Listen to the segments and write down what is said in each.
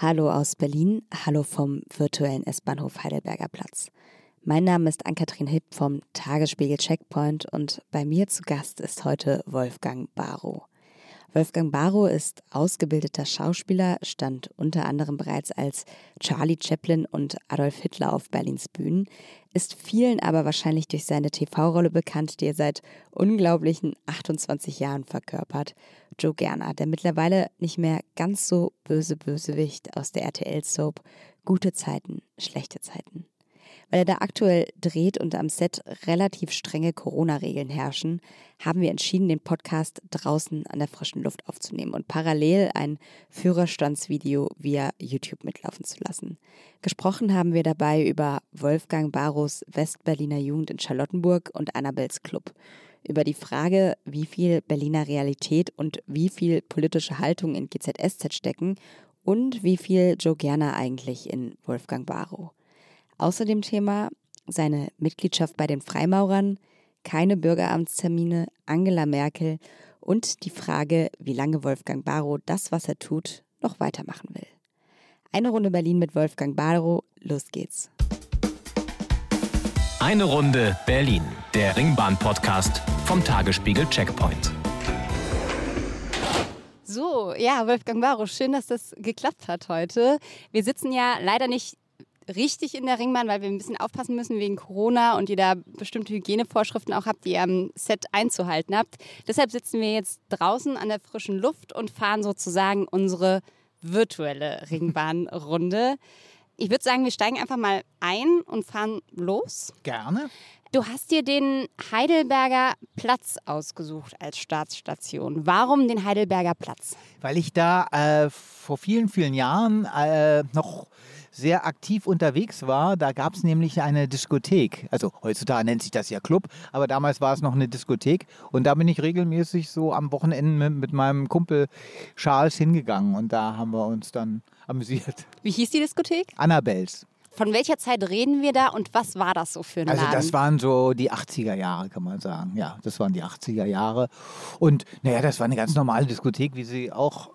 Hallo aus Berlin, hallo vom virtuellen S-Bahnhof Heidelberger Platz. Mein Name ist Ann-Kathrin Hipp vom Tagesspiegel Checkpoint und bei mir zu Gast ist heute Wolfgang Barrow. Wolfgang Barrow ist ausgebildeter Schauspieler, stand unter anderem bereits als Charlie Chaplin und Adolf Hitler auf Berlins Bühnen, ist vielen aber wahrscheinlich durch seine TV-Rolle bekannt, die er seit unglaublichen 28 Jahren verkörpert. Joe Gerner, der mittlerweile nicht mehr ganz so böse Bösewicht aus der RTL-Soap Gute Zeiten, schlechte Zeiten. Weil er da aktuell dreht und am Set relativ strenge Corona-Regeln herrschen, haben wir entschieden, den Podcast draußen an der frischen Luft aufzunehmen und parallel ein Führerstandsvideo via YouTube mitlaufen zu lassen. Gesprochen haben wir dabei über Wolfgang Barros Westberliner Jugend in Charlottenburg und Annabels Club über die Frage, wie viel Berliner Realität und wie viel politische Haltung in GZSZ stecken und wie viel Joe Gerner eigentlich in Wolfgang Barrow. Außerdem Thema seine Mitgliedschaft bei den Freimaurern, keine Bürgeramtstermine, Angela Merkel und die Frage, wie lange Wolfgang Barrow das, was er tut, noch weitermachen will. Eine Runde Berlin mit Wolfgang Barrow, los geht's. Eine Runde Berlin, der Ringbahn-Podcast vom Tagesspiegel Checkpoint. So, ja, Wolfgang Barrow, schön, dass das geklappt hat heute. Wir sitzen ja leider nicht richtig in der Ringbahn, weil wir ein bisschen aufpassen müssen wegen Corona und ihr da bestimmte Hygienevorschriften auch habt, die ihr am Set einzuhalten habt. Deshalb sitzen wir jetzt draußen an der frischen Luft und fahren sozusagen unsere virtuelle Ringbahnrunde. Ich würde sagen, wir steigen einfach mal ein und fahren los. Gerne. Du hast dir den Heidelberger Platz ausgesucht als Staatsstation. Warum den Heidelberger Platz? Weil ich da äh, vor vielen, vielen Jahren äh, noch sehr aktiv unterwegs war. Da gab es nämlich eine Diskothek. Also heutzutage nennt sich das ja Club, aber damals war es noch eine Diskothek. Und da bin ich regelmäßig so am Wochenende mit, mit meinem Kumpel Charles hingegangen. Und da haben wir uns dann amüsiert. Wie hieß die Diskothek? Annabels. Von welcher Zeit reden wir da und was war das so für ein also Laden? Also das waren so die 80er Jahre, kann man sagen. Ja, das waren die 80er Jahre. Und naja, das war eine ganz normale Diskothek, wie sie auch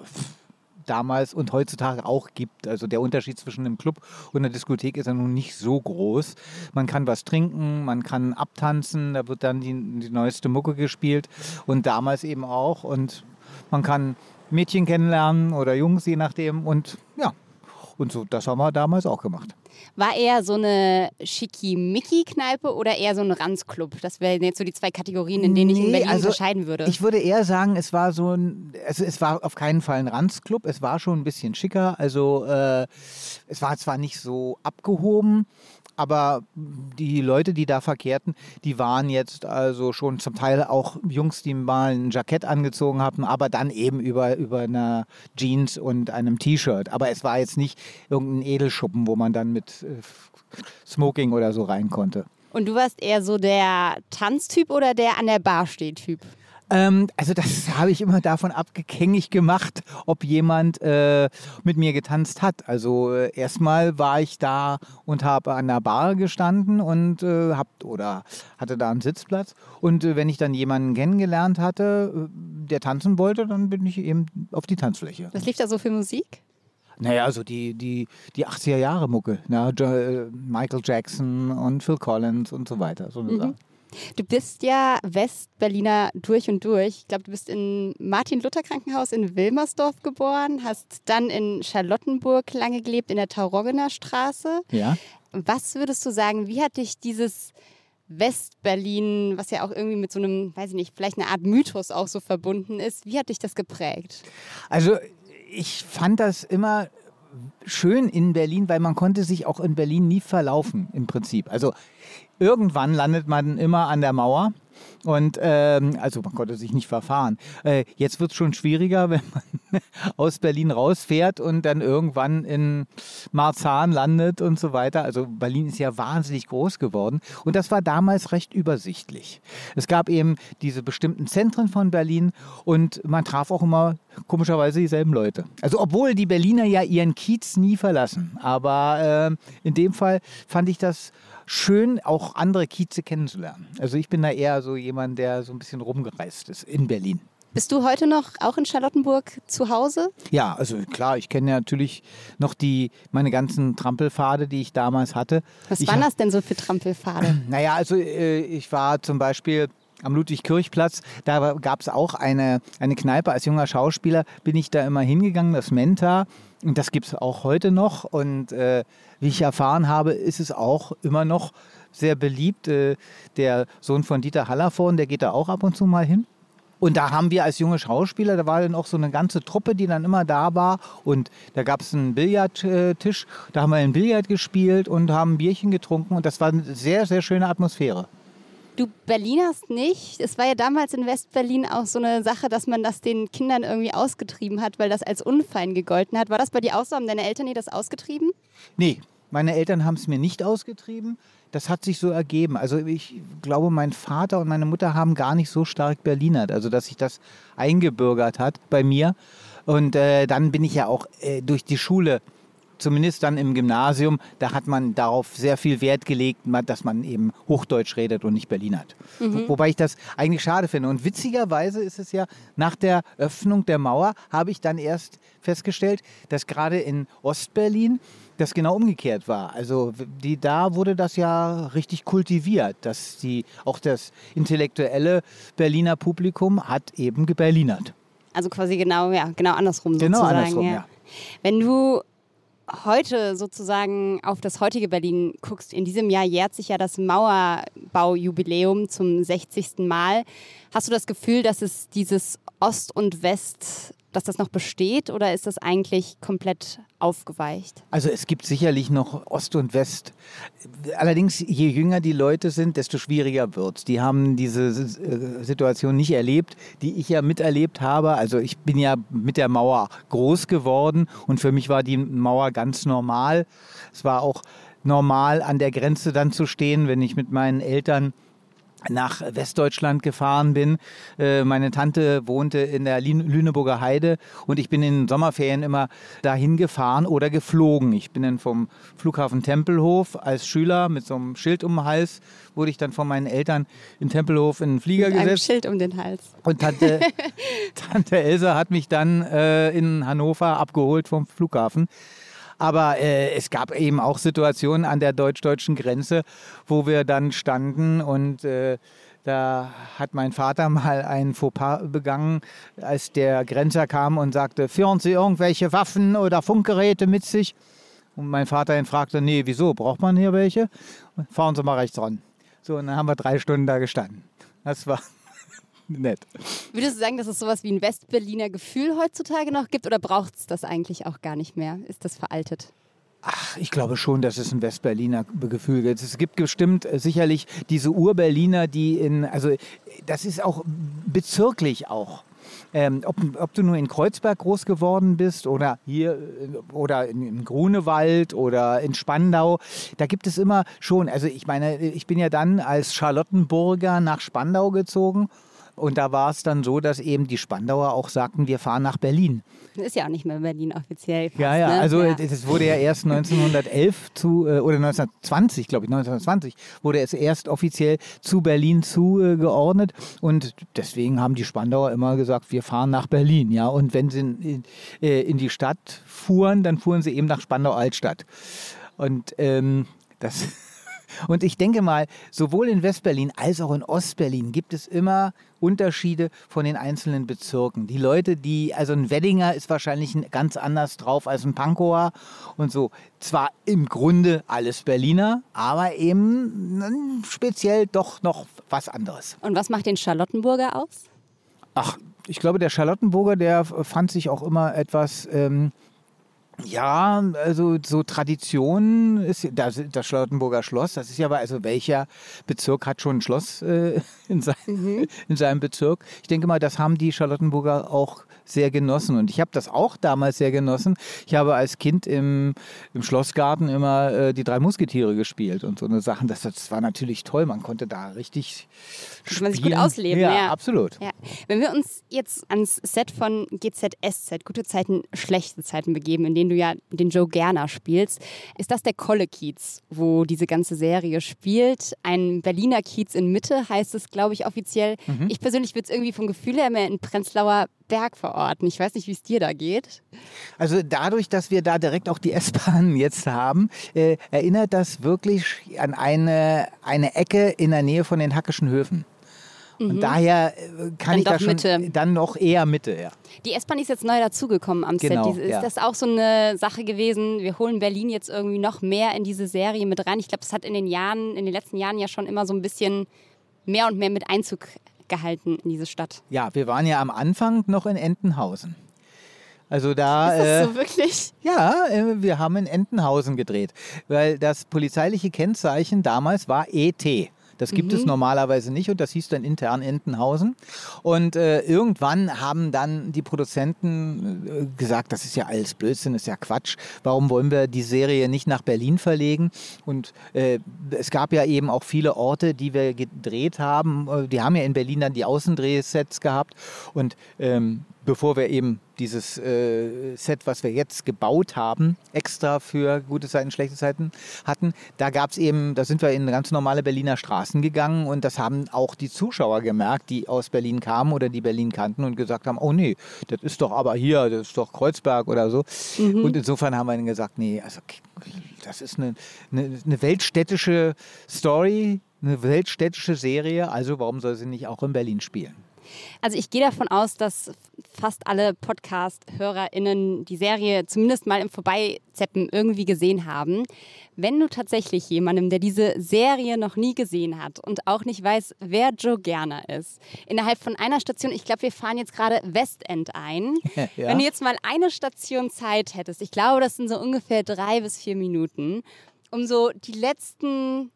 damals und heutzutage auch gibt. Also der Unterschied zwischen einem Club und einer Diskothek ist ja nun nicht so groß. Man kann was trinken, man kann abtanzen, da wird dann die, die neueste Mucke gespielt und damals eben auch. Und man kann Mädchen kennenlernen oder Jungs, je nachdem. Und und so, das haben wir damals auch gemacht. War eher so eine Schickimicki-Kneipe oder eher so ein Ranzclub? Das wären jetzt so die zwei Kategorien, in denen nee, ich in Berlin also unterscheiden würde. Ich würde eher sagen, es war so ein, also es war auf keinen Fall ein Ranzclub, es war schon ein bisschen schicker. Also äh, es war zwar nicht so abgehoben, aber die Leute, die da verkehrten, die waren jetzt also schon zum Teil auch Jungs, die mal ein Jackett angezogen haben, aber dann eben über, über einer Jeans und einem T-Shirt. Aber es war jetzt nicht irgendein Edelschuppen, wo man dann mit äh, Smoking oder so rein konnte. Und du warst eher so der Tanztyp oder der an der Bar steht Typ? Ähm, also das habe ich immer davon abgängig gemacht, ob jemand äh, mit mir getanzt hat. Also äh, erstmal war ich da und habe an der Bar gestanden und äh, hab, oder hatte da einen Sitzplatz. Und äh, wenn ich dann jemanden kennengelernt hatte, äh, der tanzen wollte, dann bin ich eben auf die Tanzfläche. Was lief da so für Musik? Naja, also die, die, die 80er Jahre Mucke. Ne? Michael Jackson und Phil Collins und so weiter. So eine mhm. Sache. Du bist ja Westberliner durch und durch. Ich glaube, du bist in Martin-Luther-Krankenhaus in Wilmersdorf geboren, hast dann in Charlottenburg lange gelebt, in der Tauroggener Straße. Ja. Was würdest du sagen, wie hat dich dieses Westberlin, was ja auch irgendwie mit so einem, weiß ich nicht, vielleicht eine Art Mythos auch so verbunden ist, wie hat dich das geprägt? Also ich fand das immer schön in Berlin, weil man konnte sich auch in Berlin nie verlaufen im Prinzip. Also irgendwann landet man immer an der Mauer. Und ähm, also man konnte sich nicht verfahren. Äh, jetzt wird es schon schwieriger, wenn man aus Berlin rausfährt und dann irgendwann in Marzahn landet und so weiter. Also Berlin ist ja wahnsinnig groß geworden und das war damals recht übersichtlich. Es gab eben diese bestimmten Zentren von Berlin und man traf auch immer komischerweise dieselben Leute. Also obwohl die Berliner ja ihren Kiez nie verlassen, aber äh, in dem Fall fand ich das schön, auch andere Kieze kennenzulernen. Also ich bin da eher so jemand, der so ein bisschen rumgereist ist in Berlin. Bist du heute noch auch in Charlottenburg zu Hause? Ja, also klar, ich kenne ja natürlich noch die, meine ganzen Trampelpfade, die ich damals hatte. Was ich waren das denn so für Trampelpfade? Naja, also äh, ich war zum Beispiel am Ludwig-Kirchplatz, da gab es auch eine, eine Kneipe. Als junger Schauspieler bin ich da immer hingegangen, das Menta. Und das gibt es auch heute noch. Und äh, wie ich erfahren habe, ist es auch immer noch sehr beliebt. Äh, der Sohn von Dieter Hallervorn, der geht da auch ab und zu mal hin. Und da haben wir als junge Schauspieler, da war dann auch so eine ganze Truppe, die dann immer da war. Und da gab es einen Billardtisch, da haben wir ein Billard gespielt und haben ein Bierchen getrunken. Und das war eine sehr, sehr schöne Atmosphäre. Du Berlinerst nicht. Es war ja damals in Westberlin auch so eine Sache, dass man das den Kindern irgendwie ausgetrieben hat, weil das als unfein gegolten hat. War das bei dir auch so? Haben deine Eltern dir das ausgetrieben? Nee, meine Eltern haben es mir nicht ausgetrieben. Das hat sich so ergeben. Also ich glaube, mein Vater und meine Mutter haben gar nicht so stark Berlinert. Also dass sich das eingebürgert hat bei mir. Und äh, dann bin ich ja auch äh, durch die Schule zumindest dann im Gymnasium, da hat man darauf sehr viel Wert gelegt, dass man eben Hochdeutsch redet und nicht Berlinert. Mhm. Wobei ich das eigentlich schade finde. Und witzigerweise ist es ja, nach der Öffnung der Mauer habe ich dann erst festgestellt, dass gerade in Ostberlin das genau umgekehrt war. Also die, da wurde das ja richtig kultiviert, dass die, auch das intellektuelle Berliner Publikum hat eben geberlinert. Also quasi genau, ja, genau andersrum genau sozusagen. Andersrum, ja. ja. Wenn du heute sozusagen auf das heutige Berlin guckst, in diesem Jahr jährt sich ja das Mauerbaujubiläum zum 60. Mal. Hast du das Gefühl, dass es dieses Ost und West dass das noch besteht oder ist das eigentlich komplett aufgeweicht? Also es gibt sicherlich noch Ost und West. Allerdings, je jünger die Leute sind, desto schwieriger wird es. Die haben diese äh, Situation nicht erlebt, die ich ja miterlebt habe. Also ich bin ja mit der Mauer groß geworden und für mich war die Mauer ganz normal. Es war auch normal, an der Grenze dann zu stehen, wenn ich mit meinen Eltern nach Westdeutschland gefahren bin. Äh, meine Tante wohnte in der Lüneburger Heide und ich bin in den Sommerferien immer dahin gefahren oder geflogen. Ich bin dann vom Flughafen Tempelhof als Schüler mit so einem Schild um den Hals, wurde ich dann von meinen Eltern in Tempelhof in den Flieger mit gesetzt. Einem Schild um den Hals. Und Tante, Tante Elsa hat mich dann äh, in Hannover abgeholt vom Flughafen. Aber äh, es gab eben auch Situationen an der deutsch-deutschen Grenze, wo wir dann standen und äh, da hat mein Vater mal ein Fauxpas begangen, als der Grenzer kam und sagte, führen Sie irgendwelche Waffen oder Funkgeräte mit sich? Und mein Vater ihn fragte, nee, wieso, braucht man hier welche? Fahren Sie mal rechts ran. So, und dann haben wir drei Stunden da gestanden. Das war nett. Würdest du sagen, dass es sowas wie ein Westberliner Gefühl heutzutage noch gibt oder braucht es das eigentlich auch gar nicht mehr? Ist das veraltet? Ach, ich glaube schon, dass es ein Westberliner Gefühl gibt. Es gibt bestimmt äh, sicherlich diese Urberliner, die in, also das ist auch bezirklich auch. Ähm, ob, ob, du nur in Kreuzberg groß geworden bist oder hier äh, oder in, in, Grunewald oder in Spandau, da gibt es immer schon, also ich meine, ich bin ja dann als Charlottenburger nach Spandau gezogen und da war es dann so, dass eben die Spandauer auch sagten, wir fahren nach Berlin. Das ist ja auch nicht mehr Berlin offiziell. Fast, ja, ja, ne? also ja. es wurde ja erst 1911 zu, äh, oder 1920, glaube ich, 1920 wurde es erst offiziell zu Berlin zugeordnet. Und deswegen haben die Spandauer immer gesagt, wir fahren nach Berlin. Ja, und wenn sie in, äh, in die Stadt fuhren, dann fuhren sie eben nach Spandau-Altstadt. Und ähm, das und ich denke mal, sowohl in Westberlin als auch in Ostberlin gibt es immer Unterschiede von den einzelnen Bezirken. Die Leute, die, also ein Weddinger ist wahrscheinlich ganz anders drauf als ein Pankower und so. Zwar im Grunde alles Berliner, aber eben speziell doch noch was anderes. Und was macht den Charlottenburger aus? Ach, ich glaube, der Charlottenburger, der fand sich auch immer etwas ähm, ja, also so Tradition ist das, das Charlottenburger Schloss. Das ist ja aber, also welcher Bezirk hat schon ein Schloss äh, in, sein, mhm. in seinem Bezirk? Ich denke mal, das haben die Charlottenburger auch sehr genossen. Und ich habe das auch damals sehr genossen. Ich habe als Kind im, im Schlossgarten immer äh, die drei Musketiere gespielt und so eine Sachen. Das, das war natürlich toll. Man konnte da richtig. Kann man sich gut ausleben. Ja, ja. absolut. Ja. Wenn wir uns jetzt ans Set von GZSZ, gute Zeiten, schlechte Zeiten begeben, in denen du ja den Joe Gerner spielst, ist das der Kolle Kiez, wo diese ganze Serie spielt. Ein Berliner Kiez in Mitte heißt es, glaube ich, offiziell. Mhm. Ich persönlich würde es irgendwie vom Gefühl her mehr in Prenzlauer Berg verorten. Ich weiß nicht, wie es dir da geht. Also dadurch, dass wir da direkt auch die S-Bahn jetzt haben, äh, erinnert das wirklich an eine, eine Ecke in der Nähe von den Hackischen Höfen. Und mhm. daher äh, kann dann ich da schon Mitte. dann noch eher Mitte, ja. Die S-Bahn ist jetzt neu dazugekommen am genau, Set. Ist ja. das auch so eine Sache gewesen? Wir holen Berlin jetzt irgendwie noch mehr in diese Serie mit rein. Ich glaube, das hat in den Jahren, in den letzten Jahren ja schon immer so ein bisschen mehr und mehr mit Einzug gehalten in diese Stadt. Ja, wir waren ja am Anfang noch in Entenhausen. Also da. Ist das so äh, wirklich? Ja, äh, wir haben in Entenhausen gedreht, weil das polizeiliche Kennzeichen damals war ET. Das gibt mhm. es normalerweise nicht und das hieß dann intern Entenhausen. Und äh, irgendwann haben dann die Produzenten äh, gesagt, das ist ja alles Blödsinn, ist ja Quatsch. Warum wollen wir die Serie nicht nach Berlin verlegen? Und äh, es gab ja eben auch viele Orte, die wir gedreht haben. Äh, die haben ja in Berlin dann die Außendrehsets gehabt. Und ähm, bevor wir eben dieses äh, Set, was wir jetzt gebaut haben, extra für gute Zeiten, schlechte Zeiten hatten, da gab es eben, da sind wir in ganz normale Berliner Straßen gegangen und das haben auch die Zuschauer gemerkt, die aus Berlin kamen oder die Berlin kannten und gesagt haben, oh nee, das ist doch aber hier, das ist doch Kreuzberg oder so. Mhm. Und insofern haben wir ihnen gesagt, nee, also das ist eine, eine, eine weltstädtische Story, eine weltstädtische Serie, also warum soll sie nicht auch in Berlin spielen? Also ich gehe davon aus, dass fast alle Podcast-HörerInnen die Serie zumindest mal im Vorbeizeppen irgendwie gesehen haben. Wenn du tatsächlich jemandem, der diese Serie noch nie gesehen hat und auch nicht weiß, wer Joe Gerner ist, innerhalb von einer Station, ich glaube, wir fahren jetzt gerade Westend ein. Ja. Wenn du jetzt mal eine Station Zeit hättest, ich glaube, das sind so ungefähr drei bis vier Minuten, um so die letzten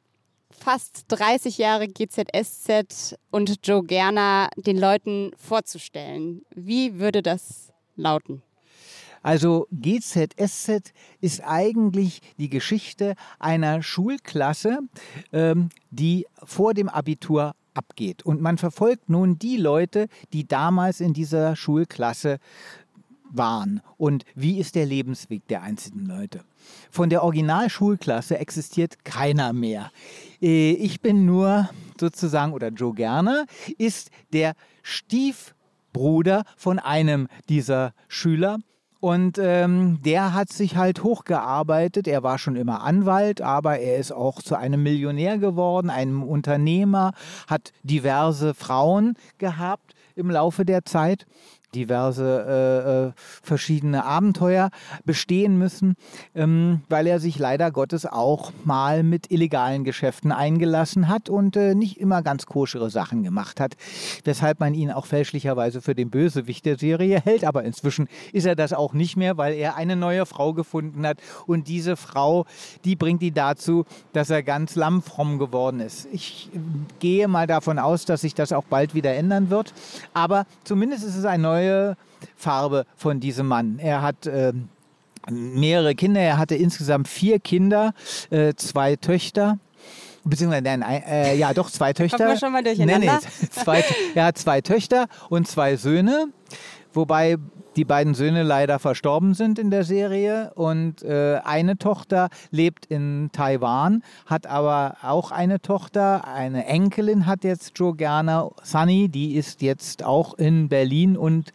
fast 30 Jahre GZSZ und Joe Gerner den Leuten vorzustellen. Wie würde das lauten? Also GZSZ ist eigentlich die Geschichte einer Schulklasse, ähm, die vor dem Abitur abgeht. Und man verfolgt nun die Leute, die damals in dieser Schulklasse waren und wie ist der Lebensweg der einzelnen Leute. Von der Originalschulklasse existiert keiner mehr. Äh, ich bin nur sozusagen, oder Joe Gerner ist der Stiefbruder von einem dieser Schüler. Und ähm, der hat sich halt hochgearbeitet. Er war schon immer Anwalt, aber er ist auch zu einem Millionär geworden, einem Unternehmer, hat diverse Frauen gehabt im Laufe der Zeit diverse äh, äh, verschiedene Abenteuer bestehen müssen, ähm, weil er sich leider Gottes auch mal mit illegalen Geschäften eingelassen hat und äh, nicht immer ganz koschere Sachen gemacht hat, weshalb man ihn auch fälschlicherweise für den Bösewicht der Serie hält. Aber inzwischen ist er das auch nicht mehr, weil er eine neue Frau gefunden hat und diese Frau, die bringt ihn dazu, dass er ganz lammfromm geworden ist. Ich äh, gehe mal davon aus, dass sich das auch bald wieder ändern wird, aber zumindest ist es ein neues neue Farbe von diesem Mann. Er hat äh, mehrere Kinder. Er hatte insgesamt vier Kinder, äh, zwei Töchter. Beziehungsweise, nein, äh, ja, doch, zwei Töchter. Wir schon mal durcheinander? Nee, nee, zwei, er hat zwei Töchter und zwei Söhne. Wobei die beiden Söhne leider verstorben sind in der Serie und äh, eine Tochter lebt in Taiwan, hat aber auch eine Tochter, eine Enkelin hat jetzt Joe Gerner, Sunny, die ist jetzt auch in Berlin und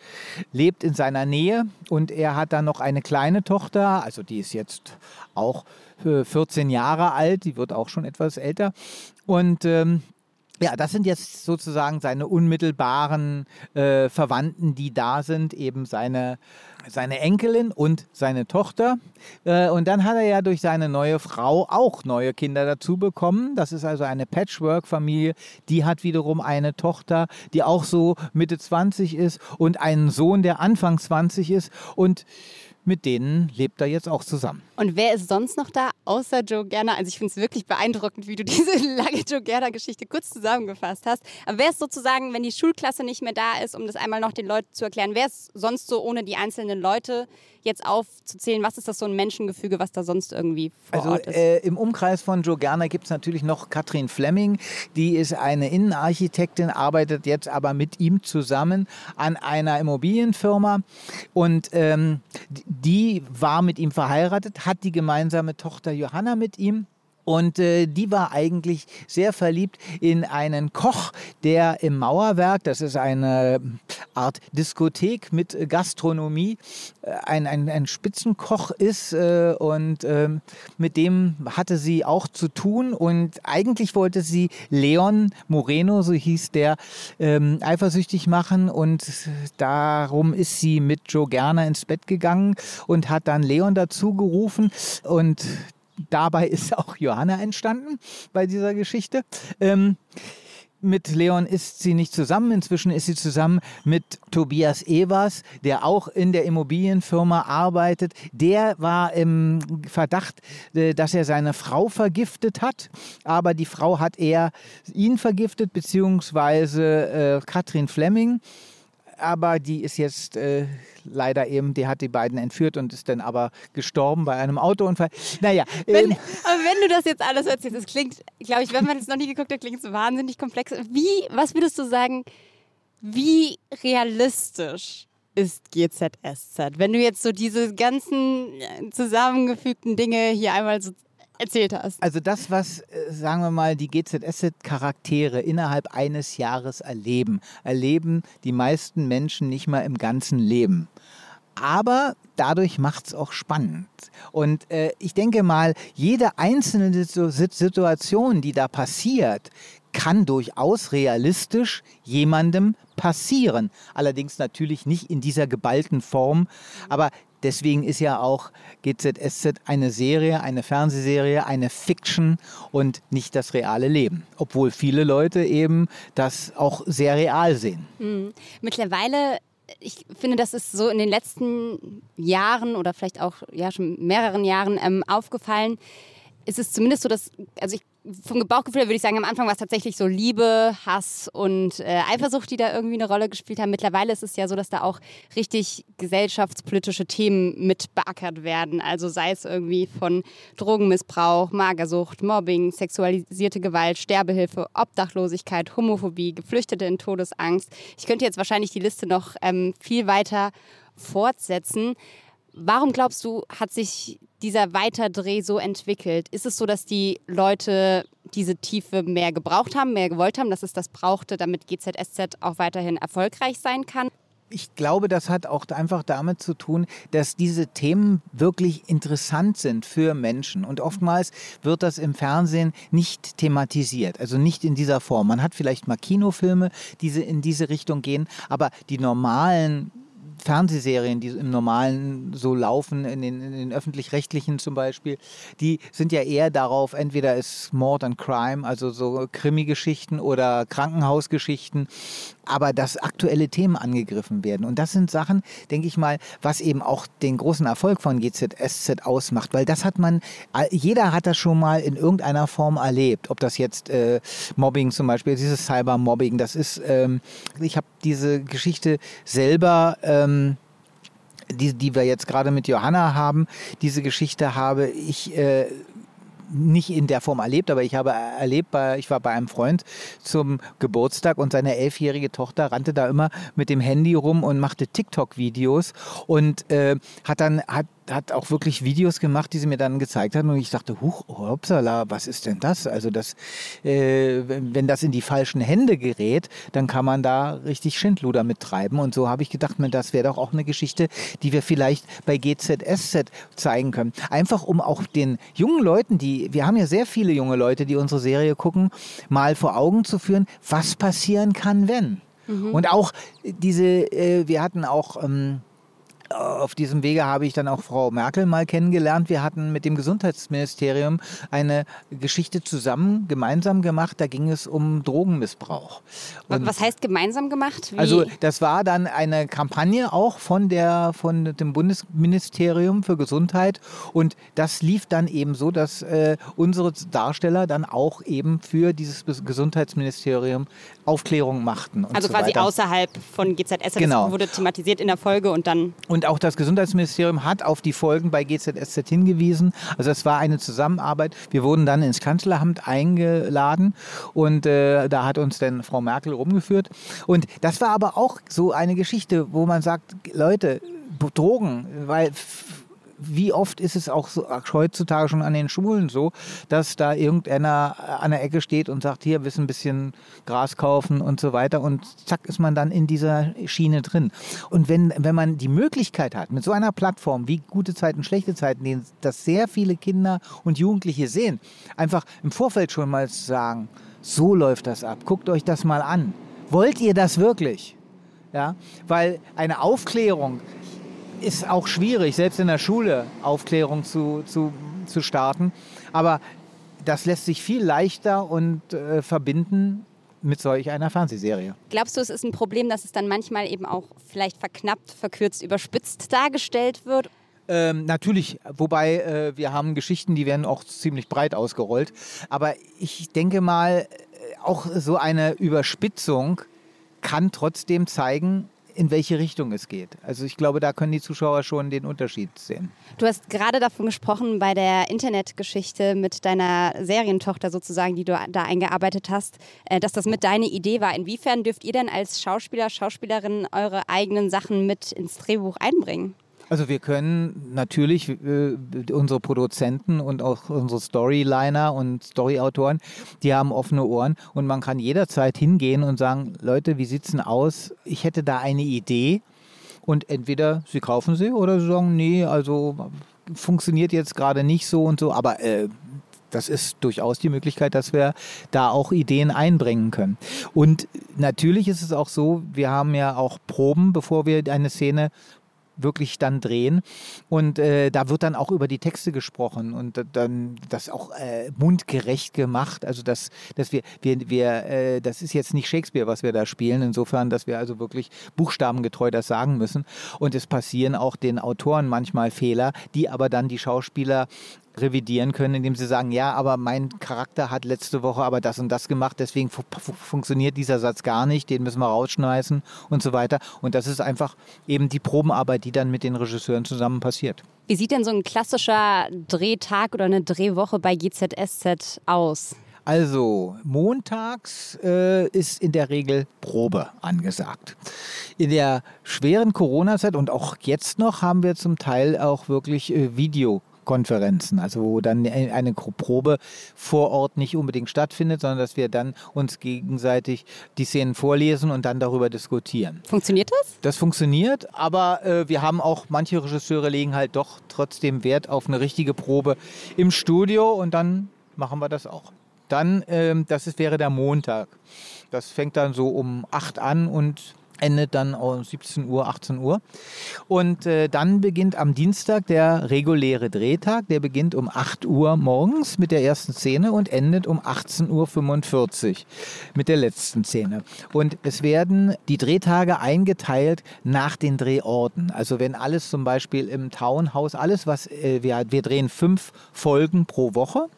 lebt in seiner Nähe. Und er hat dann noch eine kleine Tochter, also die ist jetzt auch 14 äh, Jahre alt, die wird auch schon etwas älter. Und ähm, ja, das sind jetzt sozusagen seine unmittelbaren äh, Verwandten, die da sind, eben seine, seine Enkelin und seine Tochter. Äh, und dann hat er ja durch seine neue Frau auch neue Kinder dazu bekommen. Das ist also eine Patchwork-Familie. Die hat wiederum eine Tochter, die auch so Mitte 20 ist und einen Sohn, der Anfang 20 ist. Und mit denen lebt er jetzt auch zusammen. Und wer ist sonst noch da, außer Joe Gerner? Also ich finde es wirklich beeindruckend, wie du diese lange Joe Gerner-Geschichte kurz zusammengefasst hast. Aber wer ist sozusagen, wenn die Schulklasse nicht mehr da ist, um das einmal noch den Leuten zu erklären, wer ist sonst so ohne die einzelnen Leute jetzt aufzuzählen? Was ist das so ein Menschengefüge, was da sonst irgendwie vor also, Ort ist? Äh, Im Umkreis von Joe Gerner gibt es natürlich noch Katrin Fleming. Die ist eine Innenarchitektin, arbeitet jetzt aber mit ihm zusammen an einer Immobilienfirma. Und ähm, die war mit ihm verheiratet, hat die gemeinsame Tochter Johanna mit ihm. Und äh, die war eigentlich sehr verliebt in einen Koch, der im Mauerwerk, das ist eine Art Diskothek mit Gastronomie, äh, ein, ein, ein Spitzenkoch ist. Äh, und ähm, mit dem hatte sie auch zu tun. Und eigentlich wollte sie Leon Moreno, so hieß der, ähm, eifersüchtig machen. Und darum ist sie mit Joe Gerner ins Bett gegangen und hat dann Leon dazu gerufen. Und dabei ist auch Johanna entstanden bei dieser Geschichte. Ähm, mit Leon ist sie nicht zusammen. Inzwischen ist sie zusammen mit Tobias Evers, der auch in der Immobilienfirma arbeitet. Der war im Verdacht, äh, dass er seine Frau vergiftet hat. Aber die Frau hat eher ihn vergiftet, beziehungsweise äh, Katrin Fleming aber die ist jetzt äh, leider eben, die hat die beiden entführt und ist dann aber gestorben bei einem Autounfall. Naja. Wenn, ähm, aber wenn du das jetzt alles erzählst, das klingt, glaube ich, wenn man es noch nie geguckt hat, klingt es wahnsinnig komplex. Wie, was würdest du sagen, wie realistisch ist GZSZ? Wenn du jetzt so diese ganzen äh, zusammengefügten Dinge hier einmal so erzählt hast. Also das, was, äh, sagen wir mal, die GZSZ-Charaktere innerhalb eines Jahres erleben, erleben die meisten Menschen nicht mal im ganzen Leben. Aber dadurch macht es auch spannend. Und äh, ich denke mal, jede einzelne Situation, die da passiert, kann durchaus realistisch jemandem passieren. Allerdings natürlich nicht in dieser geballten Form. Aber Deswegen ist ja auch GZSZ eine Serie, eine Fernsehserie, eine Fiction und nicht das reale Leben. Obwohl viele Leute eben das auch sehr real sehen. Mhm. Mittlerweile ich finde, das ist so in den letzten Jahren oder vielleicht auch ja schon mehreren Jahren ähm, aufgefallen. Ist es zumindest so, dass also ich vom Bauchgefühl würde ich sagen, am Anfang war es tatsächlich so Liebe, Hass und äh, Eifersucht, die da irgendwie eine Rolle gespielt haben. Mittlerweile ist es ja so, dass da auch richtig gesellschaftspolitische Themen mit beackert werden. Also sei es irgendwie von Drogenmissbrauch, Magersucht, Mobbing, sexualisierte Gewalt, Sterbehilfe, Obdachlosigkeit, Homophobie, Geflüchtete in Todesangst. Ich könnte jetzt wahrscheinlich die Liste noch ähm, viel weiter fortsetzen. Warum glaubst du, hat sich dieser Weiterdreh so entwickelt? Ist es so, dass die Leute diese Tiefe mehr gebraucht haben, mehr gewollt haben, dass es das brauchte, damit GZSZ auch weiterhin erfolgreich sein kann? Ich glaube, das hat auch einfach damit zu tun, dass diese Themen wirklich interessant sind für Menschen. Und oftmals wird das im Fernsehen nicht thematisiert, also nicht in dieser Form. Man hat vielleicht mal Kinofilme, die in diese Richtung gehen, aber die normalen Fernsehserien, die im Normalen so laufen, in den, den öffentlich-rechtlichen zum Beispiel, die sind ja eher darauf, entweder ist Mord and Crime, also so Krimi-Geschichten oder Krankenhausgeschichten, aber dass aktuelle Themen angegriffen werden. Und das sind Sachen, denke ich mal, was eben auch den großen Erfolg von GZSZ ausmacht, weil das hat man, jeder hat das schon mal in irgendeiner Form erlebt, ob das jetzt äh, Mobbing zum Beispiel, dieses Cybermobbing, das ist, ähm, ich habe diese Geschichte selber ähm, die, die wir jetzt gerade mit Johanna haben, diese Geschichte habe ich äh, nicht in der Form erlebt, aber ich habe erlebt, bei, ich war bei einem Freund zum Geburtstag und seine elfjährige Tochter rannte da immer mit dem Handy rum und machte TikTok-Videos und äh, hat dann hat hat auch wirklich Videos gemacht, die sie mir dann gezeigt hat und ich dachte, huch, hoppsala, was ist denn das? Also das, äh, wenn das in die falschen Hände gerät, dann kann man da richtig Schindluder mittreiben und so habe ich gedacht, das wäre doch auch eine Geschichte, die wir vielleicht bei GZSZ zeigen können. Einfach um auch den jungen Leuten, die, wir haben ja sehr viele junge Leute, die unsere Serie gucken, mal vor Augen zu führen, was passieren kann, wenn. Mhm. Und auch diese, äh, wir hatten auch ähm, auf diesem Wege habe ich dann auch Frau Merkel mal kennengelernt. Wir hatten mit dem Gesundheitsministerium eine Geschichte zusammen, gemeinsam gemacht. Da ging es um Drogenmissbrauch. Und Was heißt gemeinsam gemacht? Wie? Also das war dann eine Kampagne auch von, der, von dem Bundesministerium für Gesundheit. Und das lief dann eben so, dass äh, unsere Darsteller dann auch eben für dieses Gesundheitsministerium Aufklärung machten. also so quasi weiter. außerhalb von GZS. Genau. Das wurde thematisiert in der Folge und dann. Und auch das Gesundheitsministerium hat auf die Folgen bei GZSZ hingewiesen. Also es war eine Zusammenarbeit. Wir wurden dann ins Kanzleramt eingeladen und äh, da hat uns dann Frau Merkel rumgeführt. Und das war aber auch so eine Geschichte, wo man sagt, Leute, Drogen, weil wie oft ist es auch so, heutzutage schon an den Schulen so, dass da irgendeiner an der Ecke steht und sagt, hier, willst ein bisschen Gras kaufen und so weiter und zack ist man dann in dieser Schiene drin. Und wenn, wenn man die Möglichkeit hat, mit so einer Plattform wie gute Zeiten, schlechte Zeiten, dass sehr viele Kinder und Jugendliche sehen, einfach im Vorfeld schon mal zu sagen, so läuft das ab, guckt euch das mal an. Wollt ihr das wirklich? Ja, weil eine Aufklärung ist auch schwierig, selbst in der Schule Aufklärung zu, zu, zu starten. Aber das lässt sich viel leichter und äh, verbinden mit solch einer Fernsehserie. Glaubst du, es ist ein Problem, dass es dann manchmal eben auch vielleicht verknappt, verkürzt, überspitzt dargestellt wird? Ähm, natürlich, wobei äh, wir haben Geschichten, die werden auch ziemlich breit ausgerollt. Aber ich denke mal, äh, auch so eine Überspitzung kann trotzdem zeigen, in welche Richtung es geht. Also ich glaube, da können die Zuschauer schon den Unterschied sehen. Du hast gerade davon gesprochen bei der Internetgeschichte mit deiner Serientochter sozusagen, die du da eingearbeitet hast, äh, dass das mit deiner Idee war. Inwiefern dürft ihr denn als Schauspieler, Schauspielerin eure eigenen Sachen mit ins Drehbuch einbringen? Also wir können natürlich äh, unsere Produzenten und auch unsere Storyliner und Storyautoren, die haben offene Ohren und man kann jederzeit hingehen und sagen, Leute, wie sieht's denn aus? Ich hätte da eine Idee und entweder sie kaufen sie oder sie sagen, nee, also funktioniert jetzt gerade nicht so und so, aber äh, das ist durchaus die Möglichkeit, dass wir da auch Ideen einbringen können. Und natürlich ist es auch so, wir haben ja auch Proben, bevor wir eine Szene wirklich dann drehen. Und äh, da wird dann auch über die Texte gesprochen und dann das auch äh, mundgerecht gemacht. Also dass, dass wir, wir, wir äh, das ist jetzt nicht Shakespeare, was wir da spielen, insofern, dass wir also wirklich buchstabengetreu das sagen müssen. Und es passieren auch den Autoren manchmal Fehler, die aber dann die Schauspieler revidieren können, indem sie sagen, ja, aber mein Charakter hat letzte Woche aber das und das gemacht, deswegen fu funktioniert dieser Satz gar nicht, den müssen wir rausschmeißen und so weiter. Und das ist einfach eben die Probenarbeit, die dann mit den Regisseuren zusammen passiert. Wie sieht denn so ein klassischer Drehtag oder eine Drehwoche bei GZSZ aus? Also, montags äh, ist in der Regel Probe angesagt. In der schweren Corona-Zeit und auch jetzt noch haben wir zum Teil auch wirklich äh, Video Konferenzen, also wo dann eine Probe vor Ort nicht unbedingt stattfindet, sondern dass wir dann uns gegenseitig die Szenen vorlesen und dann darüber diskutieren. Funktioniert das? Das funktioniert, aber äh, wir haben auch, manche Regisseure legen halt doch trotzdem Wert auf eine richtige Probe im Studio und dann machen wir das auch. Dann, ähm, das ist, wäre der Montag. Das fängt dann so um 8 an und endet dann um 17 Uhr, 18 Uhr. Und äh, dann beginnt am Dienstag der reguläre Drehtag. Der beginnt um 8 Uhr morgens mit der ersten Szene und endet um 18.45 Uhr mit der letzten Szene. Und es werden die Drehtage eingeteilt nach den Drehorten. Also wenn alles zum Beispiel im Townhouse, alles was äh, wir, wir drehen fünf Folgen pro Woche.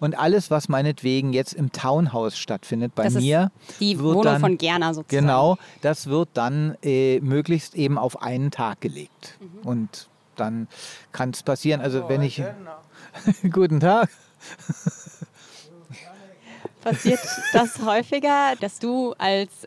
Und alles, was meinetwegen jetzt im Townhouse stattfindet, bei das mir. die wird Wohnung dann, von Gerner sozusagen. Genau, das wird dann äh, möglichst eben auf einen Tag gelegt. Mhm. Und dann kann es passieren, also oh, wenn ich. Guten Tag. Passiert das häufiger, dass du als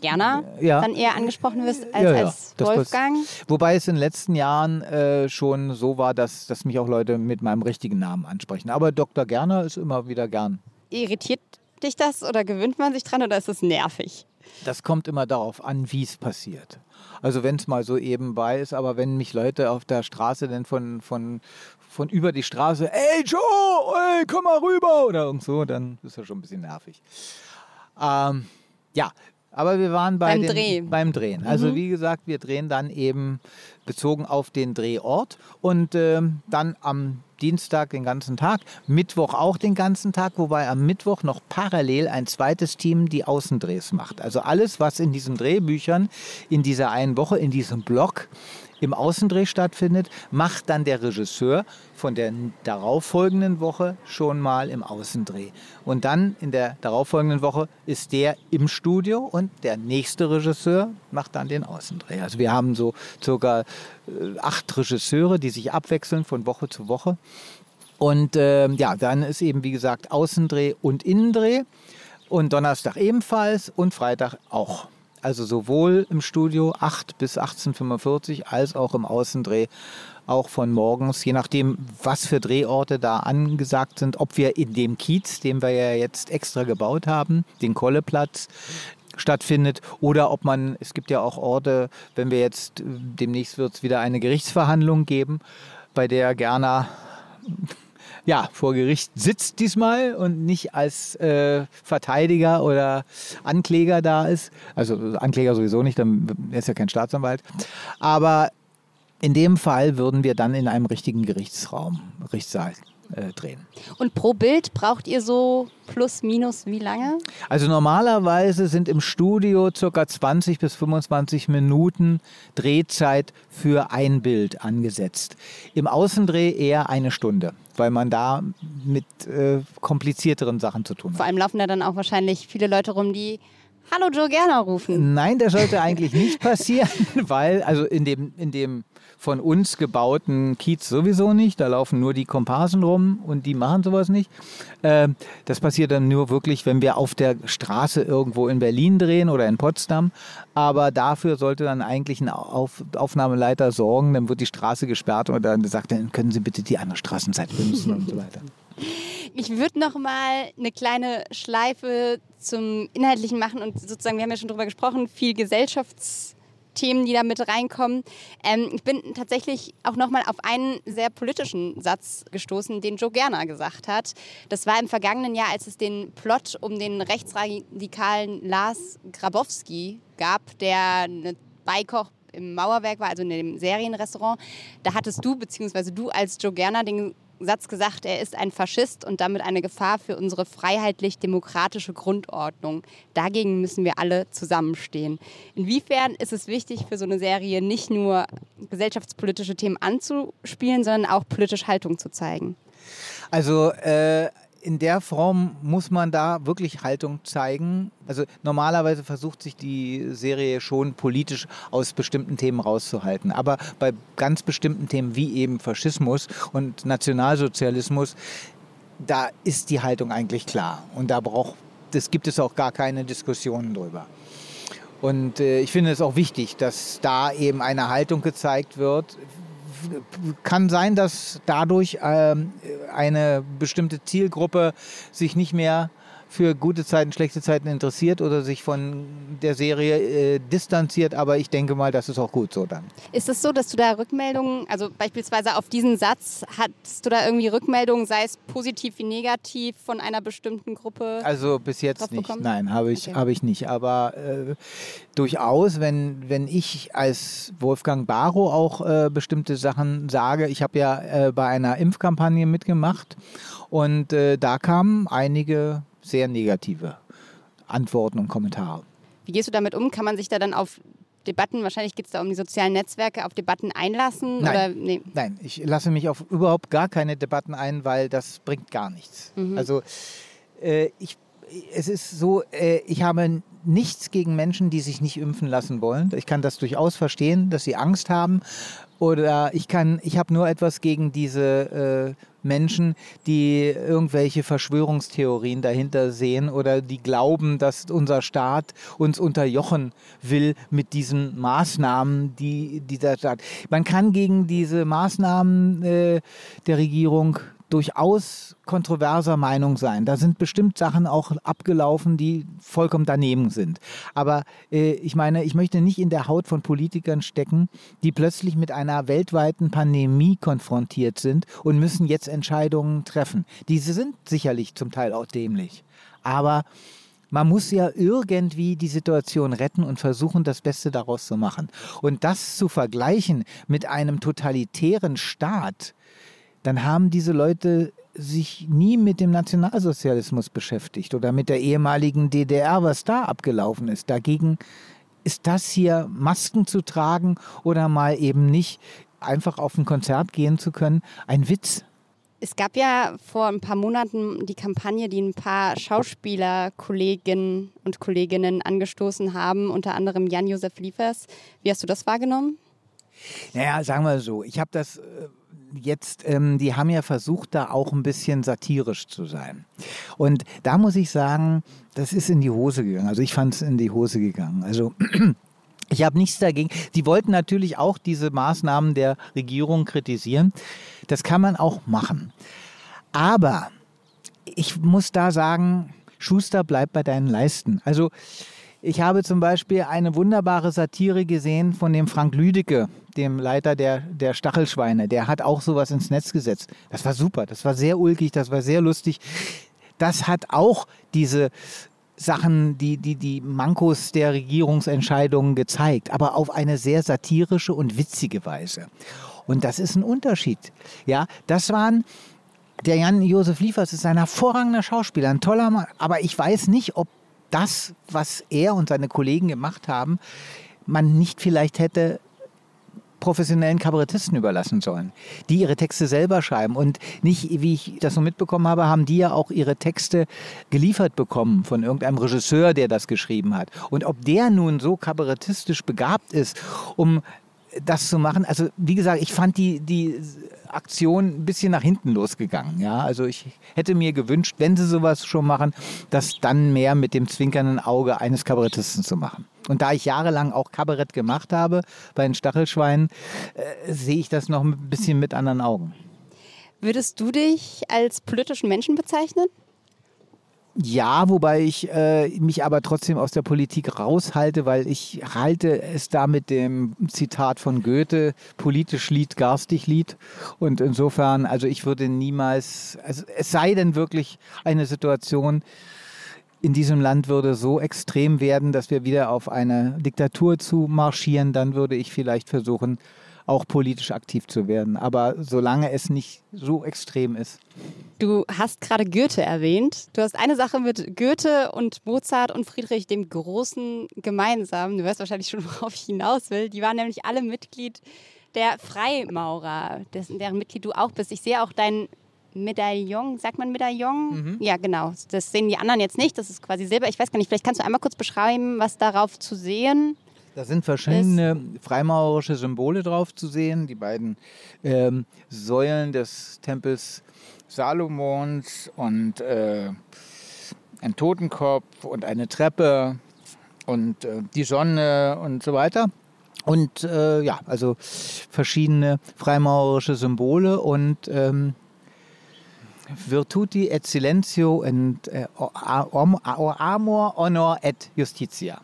Gerner ja. dann eher angesprochen wirst als, ja, ja. als Wolfgang. Wobei es in den letzten Jahren äh, schon so war, dass, dass mich auch Leute mit meinem richtigen Namen ansprechen. Aber Dr. Gerner ist immer wieder gern. Irritiert dich das oder gewöhnt man sich dran oder ist es nervig? Das kommt immer darauf an, wie es passiert. Also wenn es mal so eben bei ist, aber wenn mich Leute auf der Straße denn von, von, von über die Straße, ey Joe, ey, komm mal rüber oder irgend so, dann ist das schon ein bisschen nervig. Ähm, ja, Aber wir waren bei Beim dem, Dreh. beim Drehen. Also wie gesagt, wir drehen dann eben bezogen auf den Drehort und ähm, dann am Dienstag den ganzen Tag, Mittwoch auch den ganzen Tag, wobei am Mittwoch noch parallel ein zweites Team die Außendrehs macht. Also alles, was in diesen Drehbüchern in dieser einen Woche, in diesem Block im Außendreh stattfindet, macht dann der Regisseur von der darauffolgenden Woche schon mal im Außendreh. Und dann in der darauffolgenden Woche ist der im Studio und der nächste Regisseur macht dann den Außendreh. Also wir haben so circa äh, acht Regisseure, die sich abwechseln von Woche zu Woche. Und ähm, ja, dann ist eben wie gesagt Außendreh und Innendreh und Donnerstag ebenfalls und Freitag auch. Also sowohl im Studio 8 bis 18.45 als auch im Außendreh auch von morgens, je nachdem, was für Drehorte da angesagt sind, ob wir in dem Kiez, den wir ja jetzt extra gebaut haben, den Kolleplatz, stattfindet oder ob man, es gibt ja auch Orte, wenn wir jetzt, äh, demnächst wird es wieder eine Gerichtsverhandlung geben, bei der Gerner ja, vor Gericht sitzt diesmal und nicht als äh, Verteidiger oder Ankläger da ist. Also Ankläger sowieso nicht, dann ist ja kein Staatsanwalt. Aber in dem Fall würden wir dann in einem richtigen Gerichtsraum, Gerichtssaal äh, drehen. Und pro Bild braucht ihr so plus minus wie lange? Also normalerweise sind im Studio ca. 20 bis 25 Minuten Drehzeit für ein Bild angesetzt. Im Außendreh eher eine Stunde, weil man da mit äh, komplizierteren Sachen zu tun hat. Vor allem laufen da dann auch wahrscheinlich viele Leute rum, die Hallo Joe Gerner rufen. Nein, das sollte eigentlich nicht passieren, weil, also in dem, in dem von uns gebauten Kiez sowieso nicht, da laufen nur die Komparsen rum und die machen sowas nicht. Äh, das passiert dann nur wirklich, wenn wir auf der Straße irgendwo in Berlin drehen oder in Potsdam. Aber dafür sollte dann eigentlich ein auf Aufnahmeleiter sorgen, dann wird die Straße gesperrt und dann sagt er, können Sie bitte die andere Straßenzeit benutzen und so weiter. Ich würde noch mal eine kleine Schleife zum Inhaltlichen machen und sozusagen, wir haben ja schon drüber gesprochen, viel Gesellschaftsthemen, die da mit reinkommen. Ähm, ich bin tatsächlich auch noch mal auf einen sehr politischen Satz gestoßen, den Joe Gerner gesagt hat. Das war im vergangenen Jahr, als es den Plot um den rechtsradikalen Lars Grabowski gab, der eine Beikoch im Mauerwerk war, also in dem Serienrestaurant. Da hattest du, beziehungsweise du als Joe Gerner, den Satz gesagt, er ist ein Faschist und damit eine Gefahr für unsere freiheitlich-demokratische Grundordnung. Dagegen müssen wir alle zusammenstehen. Inwiefern ist es wichtig für so eine Serie nicht nur gesellschaftspolitische Themen anzuspielen, sondern auch politisch Haltung zu zeigen? Also äh, in der Form muss man da wirklich Haltung zeigen. Also normalerweise versucht sich die Serie schon politisch aus bestimmten Themen rauszuhalten. Aber bei ganz bestimmten Themen wie eben Faschismus und Nationalsozialismus, da ist die Haltung eigentlich klar. Und da braucht, das gibt es auch gar keine Diskussionen drüber. Und äh, ich finde es auch wichtig, dass da eben eine Haltung gezeigt wird, kann sein, dass dadurch ähm, eine bestimmte Zielgruppe sich nicht mehr für gute Zeiten, schlechte Zeiten interessiert oder sich von der Serie äh, distanziert, aber ich denke mal, das ist auch gut so dann. Ist es so, dass du da Rückmeldungen, also beispielsweise auf diesen Satz, hattest du da irgendwie Rückmeldungen, sei es positiv wie negativ von einer bestimmten Gruppe? Also bis jetzt nicht, bekommen? nein, habe ich, Okay. habe ich nicht. Aber äh, durchaus, wenn, wenn ich als Wolfgang Barrow auch äh, bestimmte Sachen sage, ich habe ja äh, bei einer Impfkampagne mitgemacht und äh, da kamen einige sehr negative Antworten und Kommentare. Wie gehst du damit um? Kann man sich da dann auf Debatten, wahrscheinlich geht es da um die sozialen Netzwerke, auf Debatten einlassen? Nein. Oder, nee. Nein, ich lasse mich auf überhaupt gar keine Debatten ein, weil das bringt gar nichts. Also äh, ich, es ist so, äh, ich habe nichts gegen Menschen, die sich nicht impfen lassen wollen. Ich kann das durchaus verstehen, dass sie Angst haben. Oder ich kann, ich habe nur etwas gegen diese äh, Menschen, die irgendwelche Verschwörungstheorien dahinter sehen oder die glauben, dass unser Staat uns unterjochen will mit diesen Maßnahmen, die dieser Staat. Man kann gegen diese Maßnahmen äh, der Regierung durchaus kontroverser Meinung sein. Da sind bestimmt Sachen auch abgelaufen, die vollkommen daneben sind. Aber äh, ich meine, ich möchte nicht in der Haut von Politikern stecken, die plötzlich mit einer weltweiten Pandemie konfrontiert sind und müssen jetzt Entscheidungen treffen. Diese sind sicherlich zum Teil auch dämlich. Aber man muss ja irgendwie die Situation retten und versuchen, das Beste daraus zu machen. Und das zu vergleichen mit einem totalitären Staat, dann haben diese Leute sich nie mit dem Nationalsozialismus beschäftigt oder mit der ehemaligen DDR, was da abgelaufen ist. Dagegen ist das hier Masken zu tragen oder mal eben nicht einfach auf ein Konzert gehen zu können, ein Witz. Es gab ja vor ein paar Monaten die Kampagne, die ein paar Schauspielerkolleginnen und Kolleginnen angestoßen haben, unter anderem Jan-Josef Liefers. Wie hast du das wahrgenommen? Naja, sagen wir so, ich habe das äh, jetzt, ähm, die haben ja versucht, da auch ein bisschen satirisch zu sein. Und da muss ich sagen, das ist in die Hose gegangen. Also ich fand es in die Hose gegangen. Also ich habe nichts dagegen. Die wollten natürlich auch diese Maßnahmen der Regierung kritisieren. Das kann man auch machen. Aber ich muss da sagen, Schuster, bleib bei deinen Leisten. Also ich habe zum Beispiel eine wunderbare Satire gesehen von dem Frank Lüdecke, dem Leiter der, der Stachelschweine. Der hat auch sowas ins Netz gesetzt. Das war super, das war sehr ulkig, das war sehr lustig. Das hat auch diese Sachen, die, die, die Mankos der Regierungsentscheidungen gezeigt, aber auf eine sehr satirische und witzige Weise. Und das ist ein Unterschied. Ja, das waren der Jan-Josef Liefers ist ein hervorragender Schauspieler, ein toller Mann. Aber ich weiß nicht, ob das, was er und seine Kollegen gemacht haben, man nicht vielleicht hätte professionellen Kabarettisten überlassen sollen, die ihre Texte selber schreiben. Und nicht, wie ich das so mitbekommen habe, haben die ja auch ihre Texte geliefert bekommen von irgendeinem Regisseur, der das geschrieben hat. Und ob der nun so kabarettistisch begabt ist, um das zu machen, also wie gesagt, ich fand die, die Aktion ein bisschen nach hinten losgegangen. Ja, also ich hätte mir gewünscht, wenn sie sowas schon machen, das dann mehr mit dem zwinkernden Auge eines Kabarettisten zu machen. Und da ich jahrelang auch Kabarett gemacht habe bei den Stachelschweinen, äh, sehe ich das noch ein bisschen mit anderen Augen. Würdest du dich als politischen Menschen bezeichnen? Ja, wobei ich äh, mich aber trotzdem aus der Politik raushalte, weil ich halte es da mit dem Zitat von Goethe, politisch Lied, garstig Lied. Und insofern, also ich würde niemals, also es sei denn wirklich eine Situation, in diesem Land würde so extrem werden, dass wir wieder auf eine Diktatur zu marschieren, dann würde ich vielleicht versuchen, auch politisch aktiv zu werden. Aber solange es nicht so extrem ist. Du hast gerade Goethe erwähnt. Du hast eine Sache mit Goethe und Mozart und Friedrich dem Großen gemeinsam. Du weißt wahrscheinlich schon, worauf ich hinaus will. Die waren nämlich alle Mitglied der Freimaurer, dessen, deren Mitglied du auch bist. Ich sehe auch dein Medaillon, sagt man Medaillon? Mhm. Ja, genau. Das sehen die anderen jetzt nicht. Das ist quasi Silber. Ich weiß gar nicht, vielleicht kannst du einmal kurz beschreiben, was darauf zu sehen da sind verschiedene freimaurerische Symbole drauf zu sehen. Die beiden ähm, Säulen des Tempels Salomons und äh, ein Totenkopf und eine Treppe und äh, die Sonne und so weiter. Und äh, ja, also verschiedene freimaurerische Symbole und ähm, Virtuti et Silentio und äh, Amor, Honor et Justitia.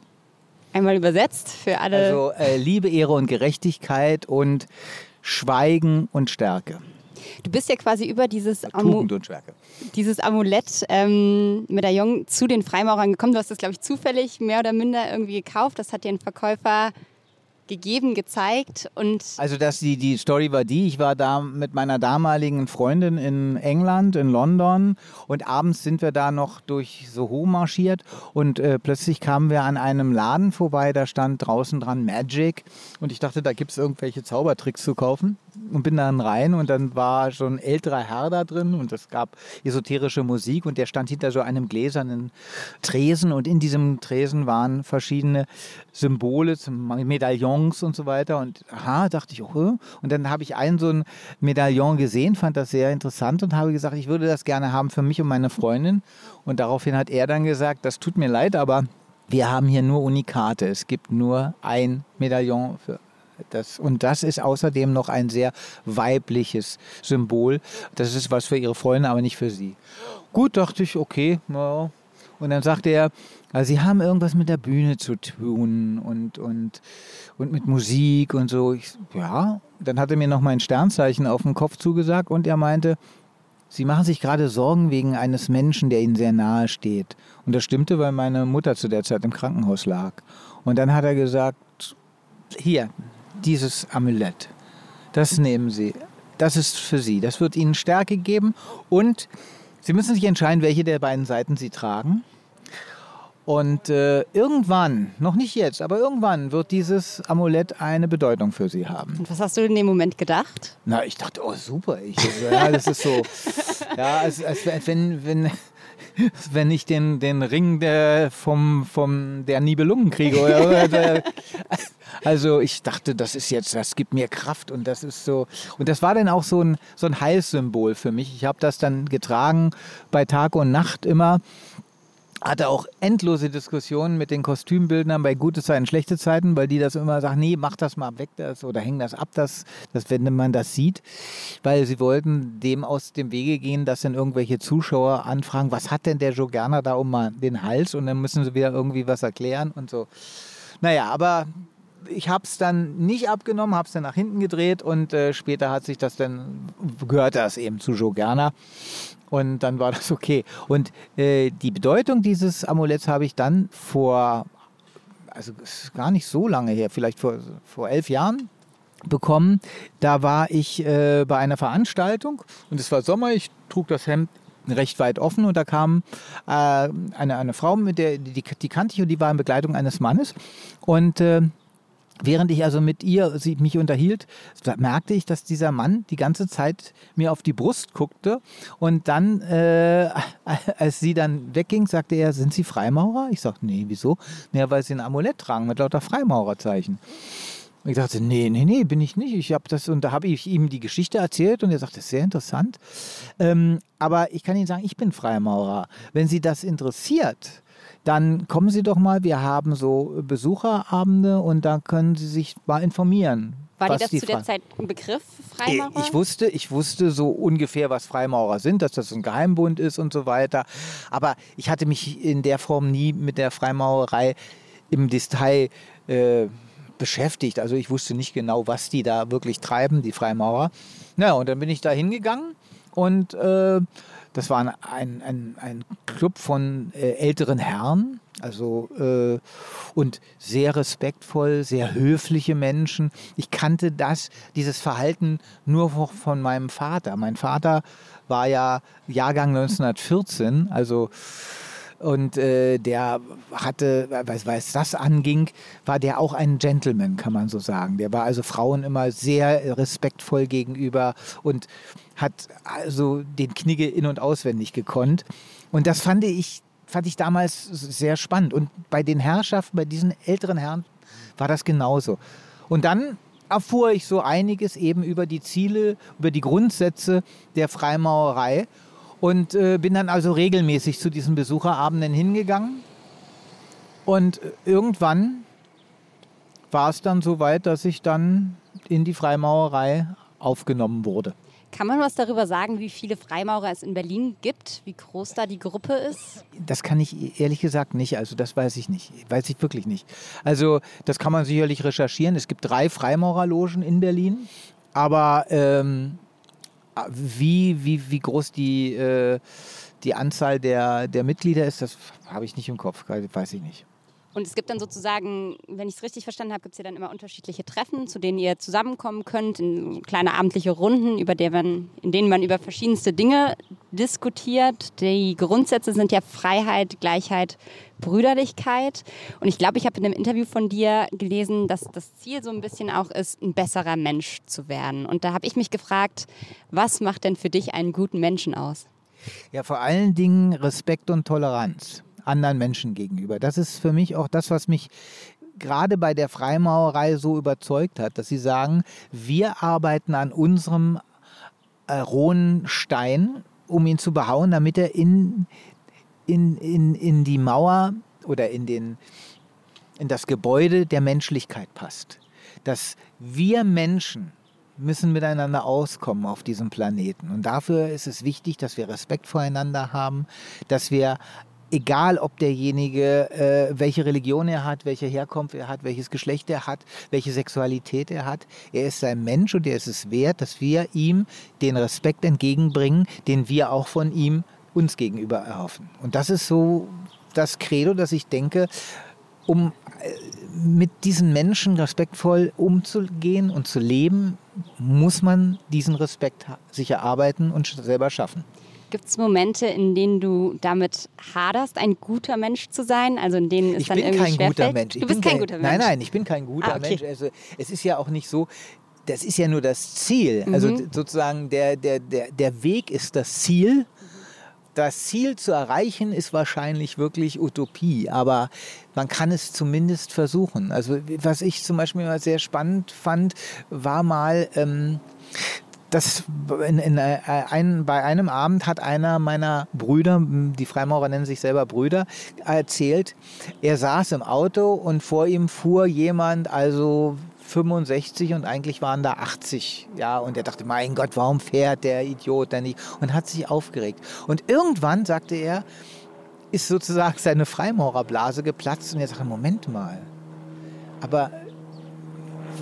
Einmal übersetzt für alle. Also äh, Liebe, Ehre und Gerechtigkeit und Schweigen und Stärke. Du bist ja quasi über dieses, Amu dieses Amulett ähm, Medaillon zu den Freimaurern gekommen. Du hast das, glaube ich, zufällig mehr oder minder irgendwie gekauft. Das hat dir ein Verkäufer gegeben, gezeigt und. Also dass die, die Story war die, ich war da mit meiner damaligen Freundin in England, in London und abends sind wir da noch durch Soho marschiert und äh, plötzlich kamen wir an einem Laden vorbei, da stand draußen dran Magic und ich dachte, da gibt es irgendwelche Zaubertricks zu kaufen und bin dann rein und dann war schon ein älterer Herr da drin und es gab esoterische Musik und der stand hinter so einem gläsernen Tresen und in diesem Tresen waren verschiedene Symbole, Medaillons und so weiter und aha, dachte ich, oh, und dann habe ich einen so ein Medaillon gesehen, fand das sehr interessant und habe gesagt, ich würde das gerne haben für mich und meine Freundin und daraufhin hat er dann gesagt, das tut mir leid, aber wir haben hier nur Unikate. Es gibt nur ein Medaillon für das, und das ist außerdem noch ein sehr weibliches Symbol. Das ist was für ihre Freunde, aber nicht für sie. Gut, dachte ich, okay. Ja. Und dann sagte er, also sie haben irgendwas mit der Bühne zu tun und, und, und mit Musik und so. Ich, ja, dann hat er mir noch mein Sternzeichen auf den Kopf zugesagt und er meinte, Sie machen sich gerade Sorgen wegen eines Menschen, der Ihnen sehr nahe steht. Und das stimmte, weil meine Mutter zu der Zeit im Krankenhaus lag. Und dann hat er gesagt, hier, dieses Amulett, das nehmen Sie. Das ist für Sie. Das wird Ihnen Stärke geben. Und Sie müssen sich entscheiden, welche der beiden Seiten Sie tragen. Und äh, irgendwann, noch nicht jetzt, aber irgendwann wird dieses Amulett eine Bedeutung für sie haben. Und was hast du in dem Moment gedacht? Na, ich dachte, oh super, ich, ja, das ist so, ja, als, als, als wenn, wenn, wenn ich den, den Ring der, vom, vom, der Nibelungen kriege. Oder, oder, also ich dachte, das ist jetzt, das gibt mir Kraft und das ist so. Und das war dann auch so ein, so ein Heilssymbol für mich. Ich habe das dann getragen bei Tag und Nacht immer hatte auch endlose Diskussionen mit den Kostümbildnern bei gute Zeiten, schlechte Zeiten, weil die das immer sagen, nee, mach das mal weg das oder häng das ab, das, das, wenn man das sieht, weil sie wollten dem aus dem Wege gehen, dass dann irgendwelche Zuschauer anfragen, was hat denn der Joe Gerner da um den Hals und dann müssen sie wieder irgendwie was erklären und so. Naja, aber ich habe es dann nicht abgenommen, habe es dann nach hinten gedreht und äh, später hat sich das dann, gehört das eben zu Gerner. Und dann war das okay. Und äh, die Bedeutung dieses Amuletts habe ich dann vor, also gar nicht so lange her, vielleicht vor, vor elf Jahren bekommen. Da war ich äh, bei einer Veranstaltung und es war Sommer, ich trug das Hemd recht weit offen und da kam äh, eine, eine Frau, mit der, die, die kannte ich und die war in Begleitung eines Mannes und äh, Während ich also mit ihr sie, mich unterhielt, merkte ich, dass dieser Mann die ganze Zeit mir auf die Brust guckte. Und dann, äh, als sie dann wegging, sagte er, sind Sie Freimaurer? Ich sagte, nee, wieso? Naja, weil Sie ein Amulett tragen mit lauter Freimaurerzeichen. Ich dachte, nee, nee, nee, bin ich nicht. Ich habe das und da habe ich ihm die Geschichte erzählt und er sagte, das ist sehr interessant. Ähm, aber ich kann Ihnen sagen, ich bin Freimaurer. Wenn Sie das interessiert, dann kommen Sie doch mal, wir haben so Besucherabende und da können Sie sich mal informieren. War dir das zu der Zeit ein Begriff, Freimaurer? Ich wusste, ich wusste so ungefähr, was Freimaurer sind, dass das ein Geheimbund ist und so weiter. Aber ich hatte mich in der Form nie mit der Freimaurerei im Detail äh, beschäftigt. Also ich wusste nicht genau, was die da wirklich treiben, die Freimaurer. Na, und dann bin ich da hingegangen und äh, das war ein, ein, ein Club von äh, älteren Herren, also äh, und sehr respektvoll, sehr höfliche Menschen. Ich kannte das, dieses Verhalten nur von meinem Vater. Mein Vater war ja Jahrgang 1914, also und äh, der hatte, was, was das anging, war der auch ein Gentleman, kann man so sagen. Der war also Frauen immer sehr respektvoll gegenüber und hat also den Knigge in- und auswendig gekonnt. Und das fand ich, fand ich damals sehr spannend. Und bei den Herrschaften, bei diesen älteren Herren, war das genauso. Und dann erfuhr ich so einiges eben über die Ziele, über die Grundsätze der Freimaurerei und äh, bin dann also regelmäßig zu diesen Besucherabenden hingegangen. Und irgendwann war es dann so weit, dass ich dann in die Freimaurerei aufgenommen wurde. Kann man was darüber sagen, wie viele Freimaurer es in Berlin gibt, wie groß da die Gruppe ist? Das kann ich ehrlich gesagt nicht. Also das weiß ich nicht. Weiß ich wirklich nicht. Also das kann man sicherlich recherchieren. Es gibt drei Freimaurerlogen in Berlin. Aber ähm, wie, wie, wie groß die, äh, die Anzahl der, der Mitglieder ist, das habe ich nicht im Kopf. Weiß ich nicht. Und es gibt dann sozusagen, wenn ich es richtig verstanden habe, gibt es ja dann immer unterschiedliche Treffen, zu denen ihr zusammenkommen könnt, in kleine abendliche Runden, über der man, in denen man über verschiedenste Dinge diskutiert. Die Grundsätze sind ja Freiheit, Gleichheit, Brüderlichkeit. Und ich glaube, ich habe in einem Interview von dir gelesen, dass das Ziel so ein bisschen auch ist, ein besserer Mensch zu werden. Und da habe ich mich gefragt, was macht denn für dich einen guten Menschen aus? Ja, vor allen Dingen Respekt und Toleranz anderen Menschen gegenüber. Das ist für mich auch das, was mich gerade bei der Freimaurerei so überzeugt hat, dass sie sagen, wir arbeiten an unserem äh, rohen Stein, um ihn zu behauen, damit er in, in, in, in die Mauer oder in, den, in das Gebäude der Menschlichkeit passt. Dass wir Menschen müssen miteinander auskommen auf diesem Planeten. Und dafür ist es wichtig, dass wir Respekt voreinander haben, dass wir egal ob derjenige, äh, welche Religion er hat, welche Herkunft er hat, welches Geschlecht er hat, welche Sexualität er hat. Er ist ein Mensch und er ist es wert, dass wir ihm den Respekt entgegenbringen, den wir auch von ihm uns gegenüber erhoffen. Und das ist so das Credo, dass ich denke, um äh, mit diesen Menschen respektvoll umzugehen und zu leben, muss man diesen Respekt sich erarbeiten und selber schaffen. Gibt es Momente, in denen du damit haderst, ein guter Mensch zu sein? Also in denen es ich dann bin irgendwie kein guter? Mensch. Ich Du bist bin kein guter Mensch. Nein, nein, ich bin kein guter Ah, okay. Mensch. Also es ist ja auch nicht so. Das ist ja nur das Ziel. Mhm. Also sozusagen der, der, der, der Weg ist das Ziel. Das Ziel zu erreichen ist wahrscheinlich wirklich Utopie, aber man kann es zumindest versuchen. Also was ich zum Beispiel mal sehr spannend fand, war mal ähm, das in, in äh, ein, bei einem Abend hat einer meiner Brüder, die Freimaurer nennen sich selber Brüder, erzählt, er saß im Auto und vor ihm fuhr jemand, also 65 und eigentlich waren da 80. Ja, und er dachte, mein Gott, warum fährt der Idiot denn nicht? Und hat sich aufgeregt. Und irgendwann, sagte er, ist sozusagen seine Freimaurerblase geplatzt und er sagte, Moment mal, aber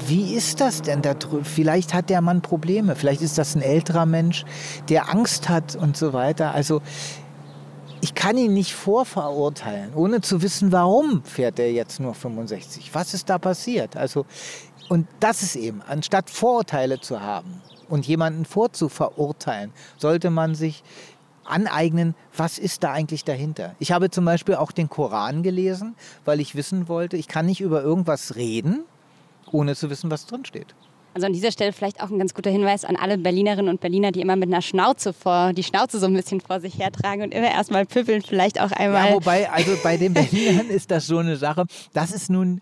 wie ist das denn da drüben? Vielleicht hat der Mann Probleme. Vielleicht ist das ein älterer Mensch, der Angst hat und so weiter. Also ich kann ihn nicht vorverurteilen, ohne zu wissen, warum fährt er jetzt nur 65. Was ist da passiert? Also und das ist eben, anstatt Vorurteile zu haben und jemanden vorzuverurteilen, sollte man sich aneignen, was ist da eigentlich dahinter. Ich habe zum Beispiel auch den Koran gelesen, weil ich wissen wollte, ich kann nicht über irgendwas reden, ohne zu wissen, was drin steht. Also an dieser Stelle vielleicht auch ein ganz guter Hinweis an alle Berlinerinnen und Berliner, die immer mit einer Schnauze vor, die Schnauze so ein bisschen vor sich hertragen und immer erstmal püppeln, vielleicht auch einmal. Ja, wobei, also bei den Berlinern ist das so eine Sache, das ist nun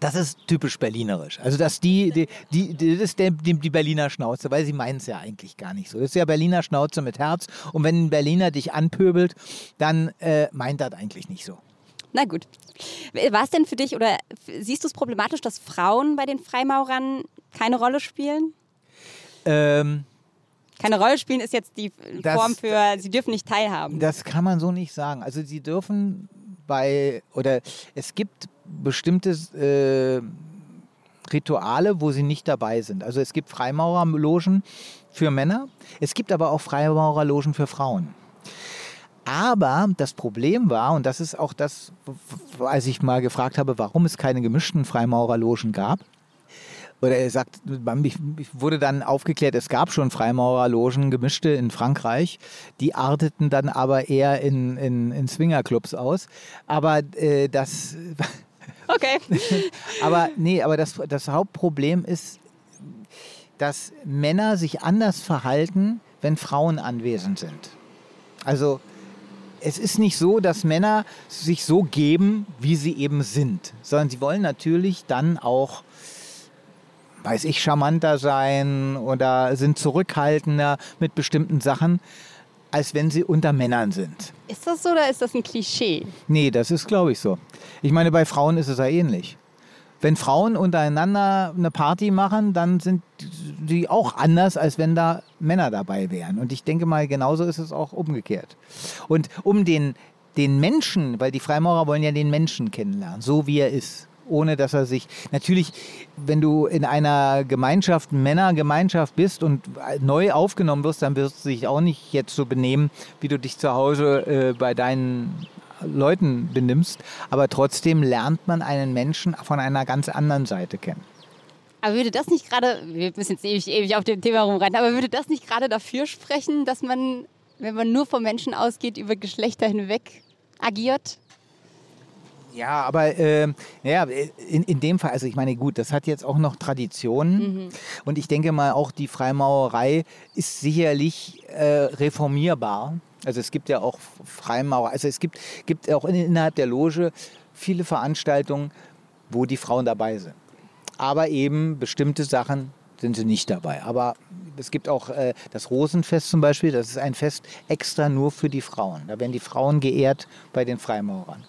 das ist typisch berlinerisch. Also dass die, die, die, die das ist der, die, die Berliner Schnauze, weil sie meinen es ja eigentlich gar nicht so. Das ist ja Berliner Schnauze mit Herz. Und wenn ein Berliner dich anpöbelt, dann äh, meint das eigentlich nicht so. Na gut. War es denn für dich oder siehst du es problematisch, dass Frauen bei den Freimaurern keine Rolle spielen? Ähm, Keine Rolle spielen ist jetzt die Das- Form für, sie dürfen nicht teilhaben. Das kann man so nicht sagen. Also sie dürfen bei, oder es gibt bestimmte äh, Rituale, wo sie nicht dabei sind. Also es gibt Freimaurerlogen für Männer, es gibt aber auch Freimaurerlogen für Frauen. Aber das Problem war, und das ist auch das, als ich mal gefragt habe, warum es keine gemischten Freimaurerlogen gab, oder er sagt, ich wurde dann aufgeklärt, es gab schon Freimaurerlogen, gemischte in Frankreich. Die arteten dann aber eher in, in, in Swingerclubs aus. Aber äh, das, Okay. aber nee, aber das, das Hauptproblem ist, dass Männer sich anders verhalten, wenn Frauen anwesend sind. Also es ist nicht so, dass Männer sich so geben, wie sie eben sind, sondern sie wollen natürlich dann auch, weiß ich, charmanter sein oder sind zurückhaltender mit bestimmten Sachen, als wenn sie unter Männern sind. Ist das so oder ist das ein Klischee? Nee, das ist, glaube ich, so. Ich meine, bei Frauen ist es ja ähnlich. Wenn Frauen untereinander eine Party machen, dann sind die auch anders, als wenn da Männer dabei wären. Und ich denke mal, genauso ist es auch umgekehrt. Und um den, den Menschen, weil die Freimaurer wollen ja den Menschen kennenlernen, so wie er ist. Ohne dass er sich. Natürlich, wenn du in einer Gemeinschaft, Männergemeinschaft bist und neu aufgenommen wirst, dann wirst du dich auch nicht jetzt so benehmen, wie du dich zu Hause äh, bei deinen Leuten benimmst. Aber trotzdem lernt man einen Menschen von einer ganz anderen Seite kennen. Aber würde das nicht gerade, wir müssen jetzt ewig, ewig auf dem Thema rumreiten, aber würde das nicht gerade dafür sprechen, dass man, wenn man nur vom Menschen ausgeht, über Geschlechter hinweg agiert? Ja, aber äh, ja, in, in dem Fall, also ich meine, gut, das hat jetzt auch noch Traditionen. Und ich denke mal, auch die Freimaurerei ist sicherlich äh, reformierbar. Also es gibt ja auch Freimaurer, also es gibt, gibt auch in, innerhalb der Loge viele Veranstaltungen, wo die Frauen dabei sind. Aber eben bestimmte Sachen sind sie nicht dabei. Aber es gibt auch äh, das Rosenfest zum Beispiel, das ist ein Fest extra nur für die Frauen. Da werden die Frauen geehrt bei den Freimaurern.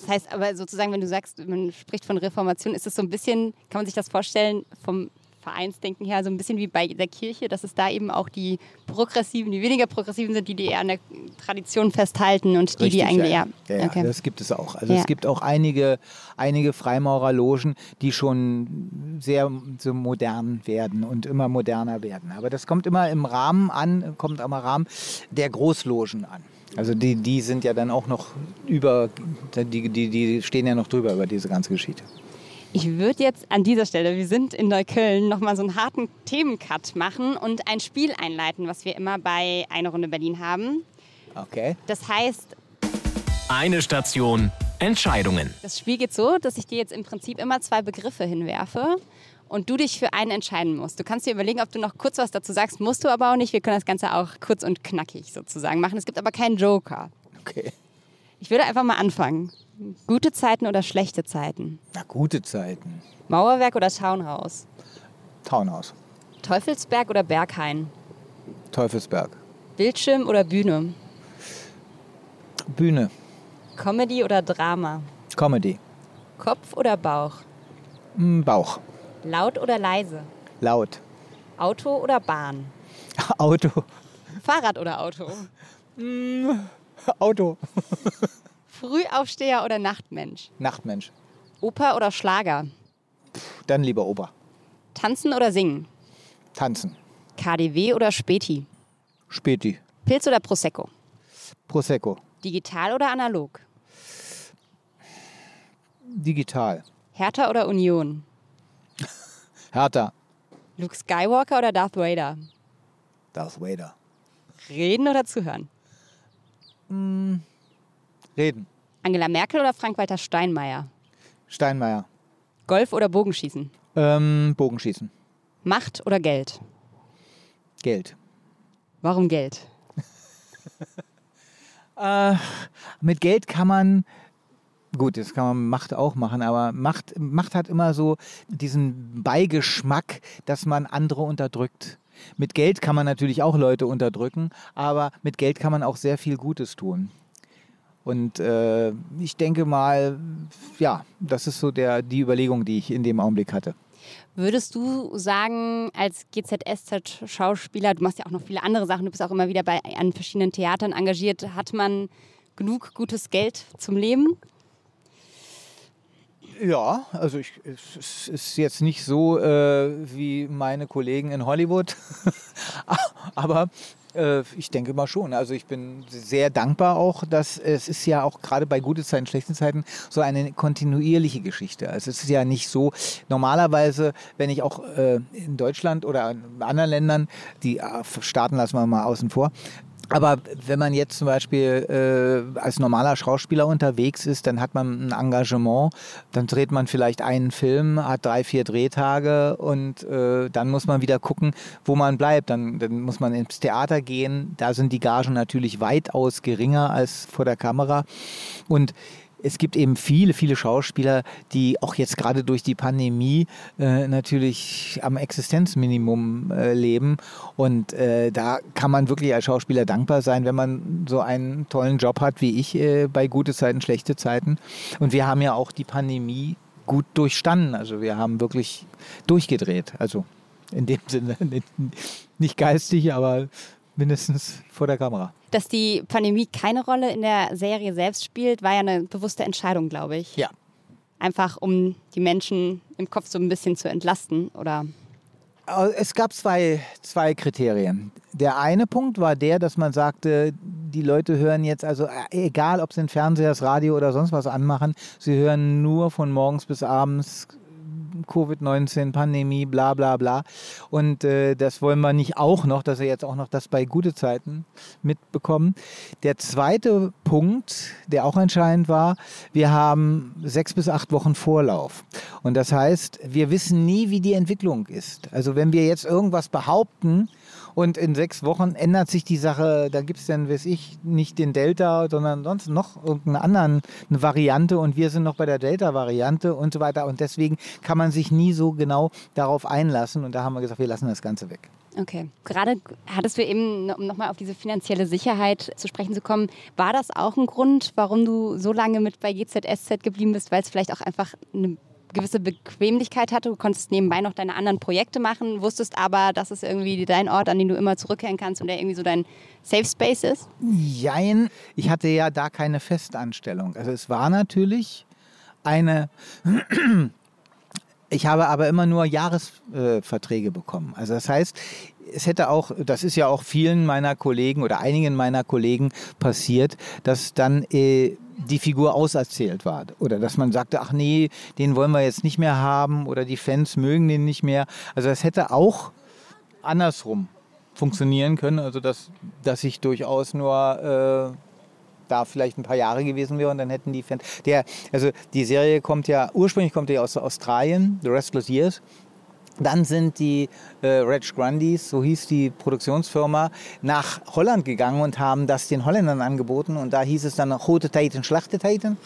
Das heißt aber sozusagen, wenn du sagst, man spricht von Reformation, ist es so ein bisschen, kann man sich das vorstellen, vom Vereinsdenken her so ein bisschen wie bei der Kirche, dass es da eben auch die Progressiven, die weniger Progressiven sind, die, die eher an der Tradition festhalten und die, Richtig, die eigentlich ja. eher. Ja, ja, okay. das gibt es auch. Also Ja. es gibt auch einige, einige Freimaurerlogen, die schon sehr so modern werden und immer moderner werden. Aber das kommt immer im Rahmen an, kommt am Rahmen der Großlogen an. Also die, die sind ja dann auch noch über, die, die, die stehen ja noch drüber über diese ganze Geschichte. Ich würde jetzt an dieser Stelle, wir sind in Neukölln, nochmal so einen harten Themencut machen und ein Spiel einleiten, was wir immer bei Eine Runde Berlin haben. Okay. Das heißt, Eine Station, Entscheidungen. das Spiel geht so, dass ich dir jetzt im Prinzip immer zwei Begriffe hinwerfe und du dich für einen entscheiden musst. Du kannst dir überlegen, ob du noch kurz was dazu sagst, musst du aber auch nicht. Wir können das Ganze auch kurz und knackig sozusagen machen. Es gibt aber keinen Joker. Okay. Ich würde einfach mal anfangen. Gute Zeiten oder schlechte Zeiten? Na, gute Zeiten. Mauerwerk oder Townhouse? Townhouse. Teufelsberg oder Berghain? Teufelsberg. Bildschirm oder Bühne? Bühne. Comedy oder Drama? Comedy. Kopf oder Bauch? Hm, Bauch. Laut oder leise? Laut. Auto oder Bahn? Auto. Fahrrad oder Auto? Auto. Frühaufsteher oder Nachtmensch? Nachtmensch. Oper oder Schlager? Dann lieber Ober. Tanzen oder singen? Tanzen. KDW oder Späti? Späti. Pilz oder Prosecco? Prosecco. Digital oder analog? Digital. Hertha oder Union? Hertha. Luke Skywalker oder Darth Vader? Darth Vader. Reden oder zuhören? Reden. Angela Merkel oder Frank-Walter Steinmeier? Steinmeier. Golf oder Bogenschießen? Ähm, Bogenschießen. Macht oder Geld? Geld. Warum Geld? Mit Geld kann man, gut, das kann man Macht auch machen, aber Macht, Macht hat immer so diesen Beigeschmack, dass man andere unterdrückt. Mit Geld kann man natürlich auch Leute unterdrücken, aber mit Geld kann man auch sehr viel Gutes tun. Und äh, ich denke mal, ja, das ist so der, die Überlegung, die ich in dem Augenblick hatte. Würdest du sagen, als GZSZ-Schauspieler, du machst ja auch noch viele andere Sachen, du bist auch immer wieder bei, an verschiedenen Theatern engagiert, hat man genug gutes Geld zum Leben? Ja, also ich, es ist jetzt nicht so äh, wie meine Kollegen in Hollywood, aber ich denke mal schon. Also ich bin sehr dankbar auch, dass es ist ja auch gerade bei gute Zeiten, schlechten Zeiten so eine kontinuierliche Geschichte. Also es ist ja nicht so, normalerweise, wenn ich auch äh, in Deutschland oder in anderen Ländern, die äh, Staaten lassen wir mal außen vor, aber wenn man jetzt zum Beispiel äh, als normaler Schauspieler unterwegs ist, dann hat man ein Engagement, dann dreht man vielleicht einen Film, hat drei, vier Drehtage und äh, dann muss man wieder gucken, wo man bleibt. Dann, dann muss man ins Theater gehen. Da sind die Gagen natürlich weitaus geringer als vor der Kamera. Und es gibt eben viele, viele Schauspieler, die auch jetzt gerade durch die Pandemie äh, natürlich am Existenzminimum äh, leben. Und äh, da kann man wirklich als Schauspieler dankbar sein, wenn man so einen tollen Job hat wie ich äh, bei gute Zeiten, schlechte Zeiten. Und wir haben ja auch die Pandemie gut durchstanden. Also wir haben wirklich durchgedreht. Also in dem Sinne nicht, nicht geistig, aber mindestens vor der Kamera. Dass die Pandemie keine Rolle in der Serie selbst spielt, war ja eine bewusste Entscheidung, glaube ich. Ja. Einfach um die Menschen im Kopf so ein bisschen zu entlasten, oder? Es gab zwei, zwei Kriterien. Der eine Punkt war der, dass man sagte, die Leute hören jetzt, also egal ob sie den Fernseher, das Radio oder sonst was anmachen, sie hören nur von morgens bis abends Covid-19, Pandemie, bla bla bla. Und äh, das wollen wir nicht auch noch, dass wir jetzt auch noch das bei gute Zeiten mitbekommen. Der zweite Punkt, der auch entscheidend war, wir haben sechs bis acht Wochen Vorlauf. Und das heißt, wir wissen nie, wie die Entwicklung ist. Also wenn wir jetzt irgendwas behaupten, und in sechs Wochen ändert sich die Sache, da gibt es dann, weiß ich, nicht den Delta, sondern sonst noch irgendeine andere Variante und wir sind noch bei der Delta-Variante und so weiter. Und deswegen kann man sich nie so genau darauf einlassen. Und da haben wir gesagt, wir lassen das Ganze weg. Okay. Gerade hattest du eben, um nochmal auf diese finanzielle Sicherheit zu sprechen zu kommen, war das auch ein Grund, warum du so lange mit bei GZSZ geblieben bist, weil es vielleicht auch einfach eine gewisse Bequemlichkeit hatte. Du konntest nebenbei noch deine anderen Projekte machen, wusstest aber, das ist irgendwie dein Ort, an den du immer zurückkehren kannst und der irgendwie so dein Safe Space ist? Jein, ich hatte ja da keine Festanstellung. Also es war natürlich eine ich habe aber immer nur Jahresverträge bekommen. Also das heißt, es hätte auch, das ist ja auch vielen meiner Kollegen oder einigen meiner Kollegen passiert, dass dann äh, die Figur auserzählt war. Oder dass man sagte, ach nee, den wollen wir jetzt nicht mehr haben oder die Fans mögen den nicht mehr. Also das hätte auch andersrum funktionieren können. Also dass, dass ich durchaus nur äh, da vielleicht ein paar Jahre gewesen wäre und dann hätten die Fans. Der, also die Serie kommt ja, ursprünglich kommt die aus Australien, The Restless Years. Dann sind die äh, Reg Grundys, so hieß die Produktionsfirma, nach Holland gegangen und haben das den Holländern angeboten. Und da hieß es dann Rote Titan, Schlachte Titan.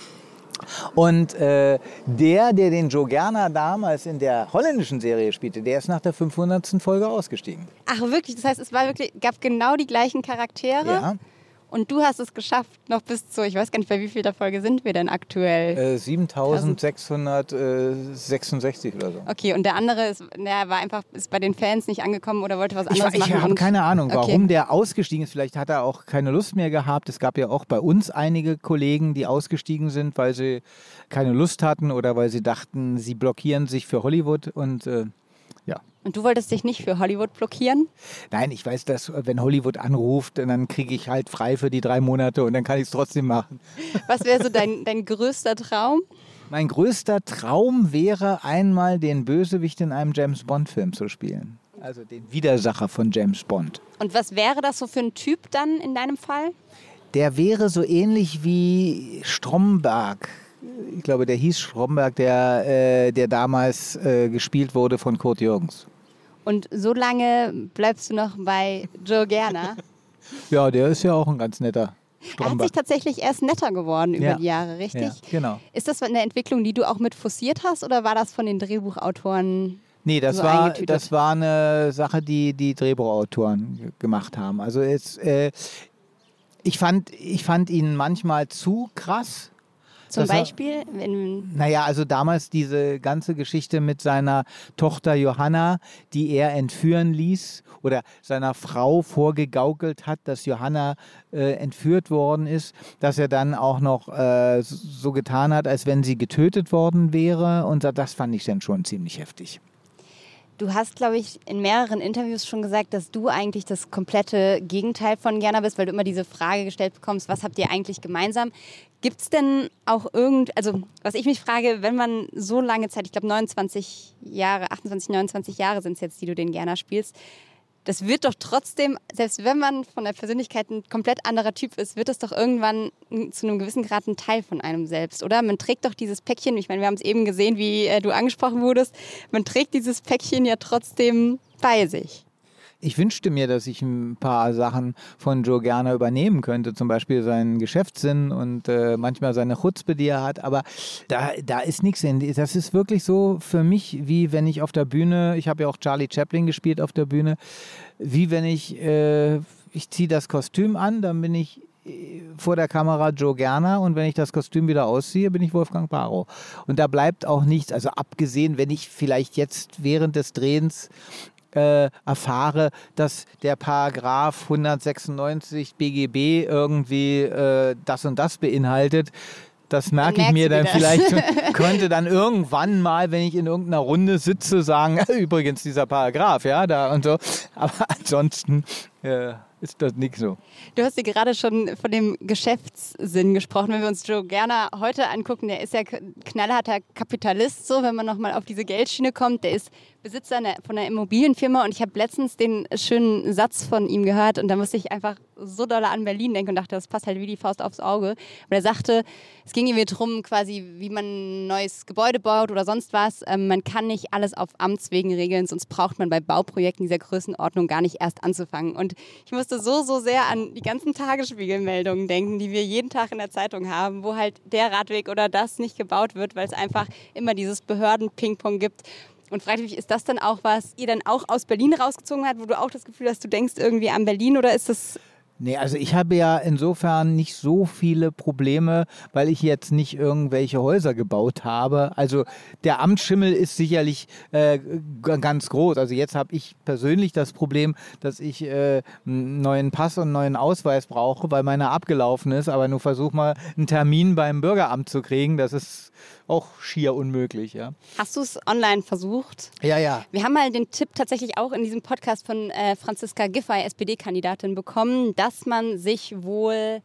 Und äh, der, der den Joe Gerner damals in der holländischen Serie spielte, der ist nach der 500. Folge ausgestiegen. Ach wirklich? Das heißt, es war wirklich, gab genau die gleichen Charaktere? Ja. Und du hast es geschafft, noch bis zu, ich weiß gar nicht, bei wie viel der Folge sind wir denn aktuell? Äh, 7666 oder so. Okay, und der andere ist, der war einfach ist bei den Fans nicht angekommen oder wollte was anderes ich, machen. Ich habe keine Ahnung, warum okay. der ausgestiegen ist. Vielleicht hat er auch keine Lust mehr gehabt. Es gab ja auch bei uns einige Kollegen, die ausgestiegen sind, weil sie keine Lust hatten oder weil sie dachten, sie blockieren sich für Hollywood und äh. Und du wolltest dich nicht für Hollywood blockieren? Nein, ich weiß, dass wenn Hollywood anruft, dann kriege ich halt frei für die drei Monate und dann kann ich es trotzdem machen. Was wäre so dein, dein größter Traum? Mein größter Traum wäre einmal den Bösewicht in einem James Bond-Film zu spielen. Also den Widersacher von James Bond. Und was wäre das so für ein Typ dann in deinem Fall? Der wäre so ähnlich wie Stromberg ich glaube, der hieß Stromberg, der, äh, der damals äh, gespielt wurde von Kurt Jürgens. Und so lange bleibst du noch bei Joe Gerner? ja, der ist ja auch ein ganz netter. Stromberg. Er hat sich tatsächlich erst netter geworden über ja. die Jahre, richtig? Ja, genau. Ist das eine Entwicklung, die du auch mit forciert hast oder war das von den Drehbuchautoren Nee, das, so war, das war eine Sache, die die Drehbuchautoren gemacht haben. Also es, äh, ich, fand, ich fand ihn manchmal zu krass. Zum Beispiel? Wenn naja, also damals diese ganze Geschichte mit seiner Tochter Johanna, die er entführen ließ oder seiner Frau vorgegaukelt hat, dass Johanna äh, entführt worden ist, dass er dann auch noch äh, so getan hat, als wenn sie getötet worden wäre. Und das fand ich dann schon ziemlich heftig. Du hast, glaube ich, in mehreren Interviews schon gesagt, dass du eigentlich das komplette Gegenteil von Gerner bist, weil du immer diese Frage gestellt bekommst, was habt ihr eigentlich gemeinsam? Gibt es denn auch irgend, also was ich mich frage, wenn man so lange Zeit, ich glaube 29 Jahre, 28, 29 Jahre sind es jetzt, die du den Gerner spielst, das wird doch trotzdem, selbst wenn man von der Persönlichkeit ein komplett anderer Typ ist, wird es doch irgendwann zu einem gewissen Grad ein Teil von einem selbst, oder? Man trägt doch dieses Päckchen, ich meine, wir haben es eben gesehen, wie äh, du angesprochen wurdest, man trägt dieses Päckchen ja trotzdem bei sich. Ich wünschte mir, dass ich ein paar Sachen von Joe gerne übernehmen könnte, zum Beispiel seinen Geschäftssinn und äh, manchmal seine Chutzpe, die er hat, aber da, da ist nichts in. Das ist wirklich so für mich, wie wenn ich auf der Bühne, ich habe ja auch Charlie Chaplin gespielt auf der Bühne, wie wenn ich, äh, ich ziehe das Kostüm an, dann bin ich äh, vor der Kamera Joe Gerner und wenn ich das Kostüm wieder ausziehe, bin ich Wolfgang Barrow. Und da bleibt auch nichts, also abgesehen, wenn ich vielleicht jetzt während des Drehens äh, erfahre, dass der Paragraph 196 BGB irgendwie äh, das und das beinhaltet, das merke ich mir dann das. vielleicht, könnte dann irgendwann mal, wenn ich in irgendeiner Runde sitze, sagen, übrigens dieser Paragraph, ja, da und so. Aber ansonsten äh, ist das nicht so. Du hast ja gerade schon von dem Geschäftssinn gesprochen. Wenn wir uns Joe Gerner heute angucken, der ist ja knallharter Kapitalist, so wenn man nochmal auf diese Geldschiene kommt. Der ist Besitzer von einer Immobilienfirma und ich habe letztens den schönen Satz von ihm gehört und da musste ich einfach so doll an Berlin denken und dachte, das passt halt wie die Faust aufs Auge. Und er sagte, es ging irgendwie darum, quasi, wie man ein neues Gebäude baut oder sonst was. Ähm, man kann nicht alles auf Amtswegen regeln, sonst braucht man bei Bauprojekten dieser Größenordnung gar nicht erst anzufangen. Und ich musste so, so sehr an die ganzen Tagesspiegelmeldungen denken, die wir jeden Tag in der Zeitung haben, wo halt der Radweg oder das nicht gebaut wird, weil es einfach immer dieses Behörden-Ping-Pong gibt. Und fragte mich, ist das dann auch was, ihr dann auch aus Berlin rausgezogen habt, wo du auch das Gefühl hast, du denkst irgendwie an Berlin oder ist das Nee, also ich habe ja insofern nicht so viele Probleme, weil ich jetzt nicht irgendwelche Häuser gebaut habe. Also der Amtsschimmel ist sicherlich äh, ganz groß. Also jetzt habe ich persönlich das Problem, dass ich äh, einen neuen Pass und einen neuen Ausweis brauche, weil meiner abgelaufen ist. Aber nur versuch mal einen Termin beim Bürgeramt zu kriegen. Das ist auch schier unmöglich, ja. Hast du es online versucht? Ja, ja. Wir haben mal den Tipp tatsächlich auch in diesem Podcast von äh, Franziska Giffey, SPD-Kandidatin, bekommen, dass man sich wohl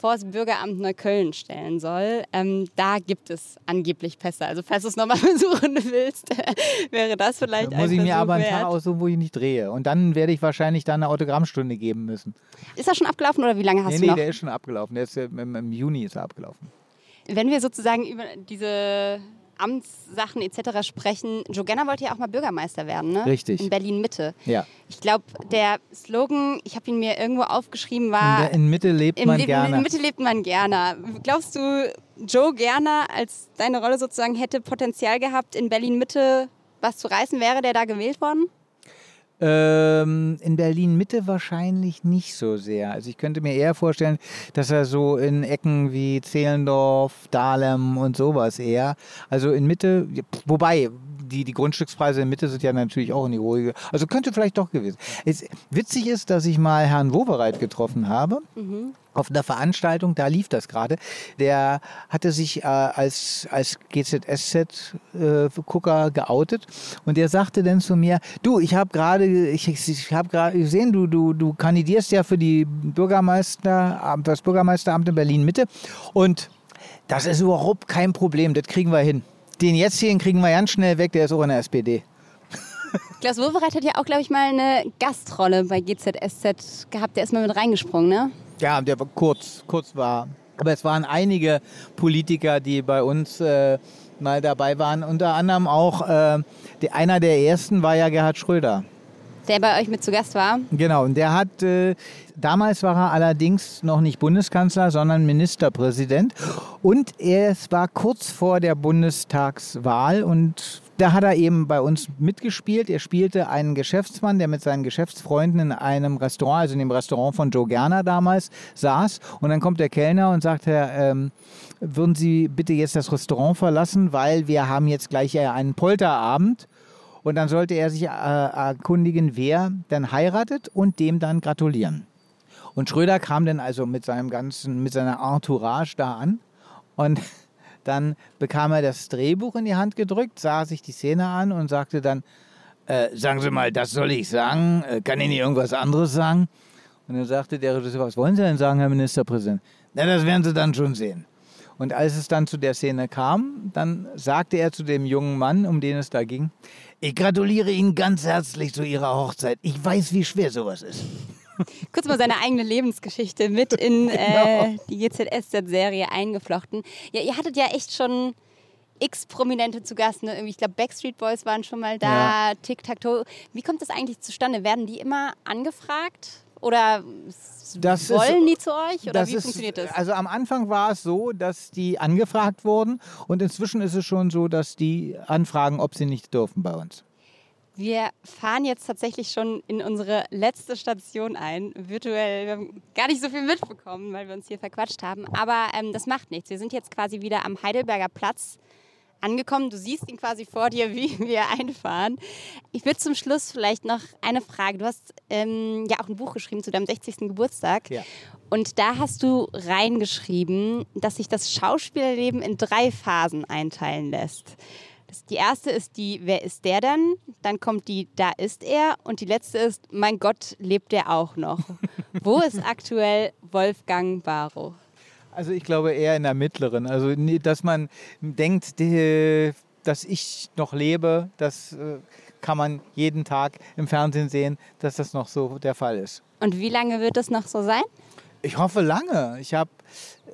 vor das Bürgeramt Neukölln stellen soll. Ähm, da gibt es angeblich Pässe. Also falls du es nochmal versuchen willst, wäre das vielleicht da muss ich mir Versuch aber einen. Tag aussuchen, wo ich nicht drehe. Und dann werde ich wahrscheinlich dann eine Autogrammstunde geben müssen. Ist das schon abgelaufen oder wie lange hast nee, du nee, noch? der ist schon abgelaufen. Der ist, im, Im Juni ist er abgelaufen. Wenn wir sozusagen über diese Amtssachen etc. sprechen, Joe Genner wollte ja auch mal Bürgermeister werden, ne? Richtig. In Berlin-Mitte. Ja. Ich glaube, der Slogan, ich habe ihn mir irgendwo aufgeschrieben, war in Mitte lebt man Leben- gerne. In Mitte lebt man gerne. Glaubst du, Joe Gerner als deine Rolle sozusagen hätte Potenzial gehabt, in Berlin Mitte was zu reißen? Wäre der da gewählt worden? Ähm, in Berlin Mitte wahrscheinlich nicht so sehr. Also ich könnte mir eher vorstellen, dass er so in Ecken wie Zehlendorf, Dahlem und sowas eher. Also in Mitte, wobei die, die Grundstückspreise in Mitte sind ja natürlich auch in die ruhige. Also könnte vielleicht doch gewesen. Es, witzig ist, dass ich mal Herrn Wowereit getroffen habe. Auf einer Veranstaltung, da lief das gerade. Der hatte sich äh, als, als GZSZ-Gucker äh, geoutet und der sagte dann zu mir, du, ich habe gerade, ich, ich habe gerade gesehen, du, du, du kandidierst ja für die Bürgermeister, das Bürgermeisteramt in Berlin Mitte und das ist überhaupt kein Problem, das kriegen wir hin. Den jetzigen kriegen wir ganz schnell weg, der ist auch in der SPD. Klaus Wowereit hat ja auch, glaube ich, mal eine Gastrolle bei GZSZ gehabt. Der ist mal mit reingesprungen, ne? Ja, der war kurz, kurz war. Aber es waren einige Politiker, die bei uns äh, mal dabei waren. Unter anderem auch, äh, die, einer der ersten war ja Gerhard Schröder. Der bei euch mit zu Gast war. Genau, und der hat, äh, damals war er allerdings noch nicht Bundeskanzler, sondern Ministerpräsident. Und es war kurz vor der Bundestagswahl und da hat er eben bei uns mitgespielt. Er spielte einen Geschäftsmann, der mit seinen Geschäftsfreunden in einem Restaurant, also in dem Restaurant von Joe Gerner damals, saß. Und dann kommt der Kellner und sagt, Herr, ähm, würden Sie bitte jetzt das Restaurant verlassen, weil wir haben jetzt gleich einen Polterabend. Und dann sollte er sich äh, erkundigen, wer dann heiratet und dem dann gratulieren. Und Schröder kam dann also mit seinem ganzen, mit seiner Entourage da an und dann bekam er das Drehbuch in die Hand gedrückt, sah sich die Szene an und sagte dann, äh, sagen Sie mal, das soll ich sagen, äh, kann ich nicht irgendwas anderes sagen? Und dann sagte der Regisseur, was wollen Sie denn sagen, Herr Ministerpräsident? Na, das werden Sie dann schon sehen. Und als es dann zu der Szene kam, dann sagte er zu dem jungen Mann, um den es da ging, ich gratuliere Ihnen ganz herzlich zu Ihrer Hochzeit. Ich weiß, wie schwer sowas ist. Kurz mal seine eigene Lebensgeschichte mit in Genau. äh, die GZSZ-Serie eingeflochten. Ja, ihr hattet ja echt schon x Prominente zu Gast. Ne? Ich glaube, Backstreet Boys waren schon mal da, Tic-Tac-Toe. Wie kommt das eigentlich zustande? Werden die immer angefragt? Oder Das ist- wollen die zu euch? Oder wie ist- funktioniert das? Also am Anfang war es so, dass die angefragt wurden und inzwischen ist es schon so, dass die anfragen, ob sie nicht dürfen bei uns. Wir fahren jetzt tatsächlich schon in unsere letzte Station ein, virtuell. Wir haben gar nicht so viel mitbekommen, weil wir uns hier verquatscht haben. Aber ähm, das macht nichts. Wir sind jetzt quasi wieder am Heidelberger Platz angekommen. Du siehst ihn quasi vor dir, wie wir einfahren. Ich würde zum Schluss vielleicht noch eine Frage. Du hast ähm, ja auch ein Buch geschrieben zu deinem 60. Geburtstag. Ja. Und da hast du reingeschrieben, dass sich das Schauspielerleben in drei Phasen einteilen lässt. Das, die erste ist die, wer ist der denn? Dann kommt die, da ist er. Und die letzte ist, mein Gott, lebt der auch noch? Wo ist aktuell Wolfgang Barrow? Also ich glaube eher in der mittleren. Also dass man denkt, dass ich noch lebe, das äh, kann man jeden Tag im Fernsehen sehen, dass das noch so der Fall ist. Und wie lange wird das noch so sein? Ich hoffe lange. Ich habe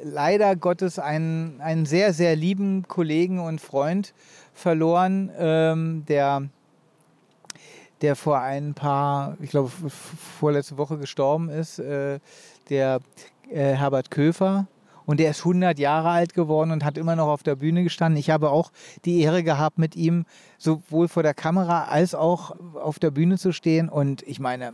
leider Gottes einen, einen sehr, sehr lieben Kollegen und Freund verloren, ähm, der, der vor ein paar, ich glaube vorletzte Woche gestorben ist, äh, der äh, Herbert Köfer. Und der ist 100 Jahre alt geworden und hat immer noch auf der Bühne gestanden. Ich habe auch die Ehre gehabt, mit ihm sowohl vor der Kamera als auch auf der Bühne zu stehen. Und ich meine,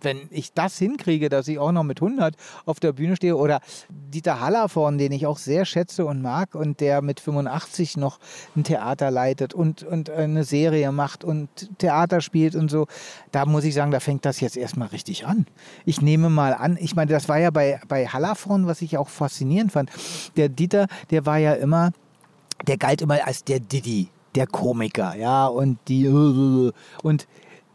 wenn ich das hinkriege, dass ich auch noch mit 100 auf der Bühne stehe oder Dieter Hallervorn, den ich auch sehr schätze und mag und der mit 85 noch ein Theater leitet und, und eine Serie macht und Theater spielt und so, da muss ich sagen, da fängt das jetzt erstmal richtig an. Ich nehme mal an, ich meine, das war ja bei, bei Hallervorn, was ich auch faszinierend fand. Der Dieter, der war ja immer, der galt immer als der Didi, der Komiker, ja, und die und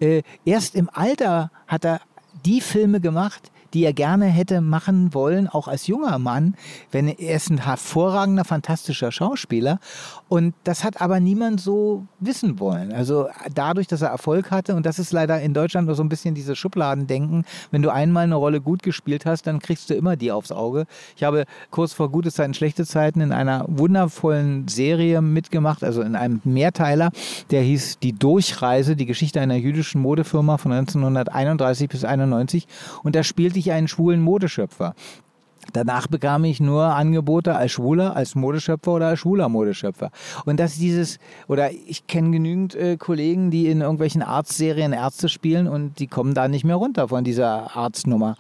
äh, erst im Alter hat er die Filme gemacht, die er gerne hätte machen wollen, auch als junger Mann, wenn er ist ein hervorragender, fantastischer Schauspieler. Und das hat aber niemand so wissen wollen. Also dadurch, dass er Erfolg hatte, und das ist leider in Deutschland nur so ein bisschen dieses Schubladendenken, wenn du einmal eine Rolle gut gespielt hast, dann kriegst du immer die aufs Auge. Ich habe kurz vor gute Zeiten, schlechte Zeiten in einer wundervollen Serie mitgemacht, also in einem Mehrteiler, der hieß Die Durchreise, die Geschichte einer jüdischen Modefirma von 1931 bis 1991. Und da spielte ich einen schwulen Modeschöpfer. Danach bekam ich nur Angebote als Schwuler, als Modeschöpfer oder als schwuler Modeschöpfer. Und dass dieses, oder ich kenne genügend äh, Kollegen, die in irgendwelchen Arztserien Ärzte spielen und die kommen da nicht mehr runter von dieser Arztnummer.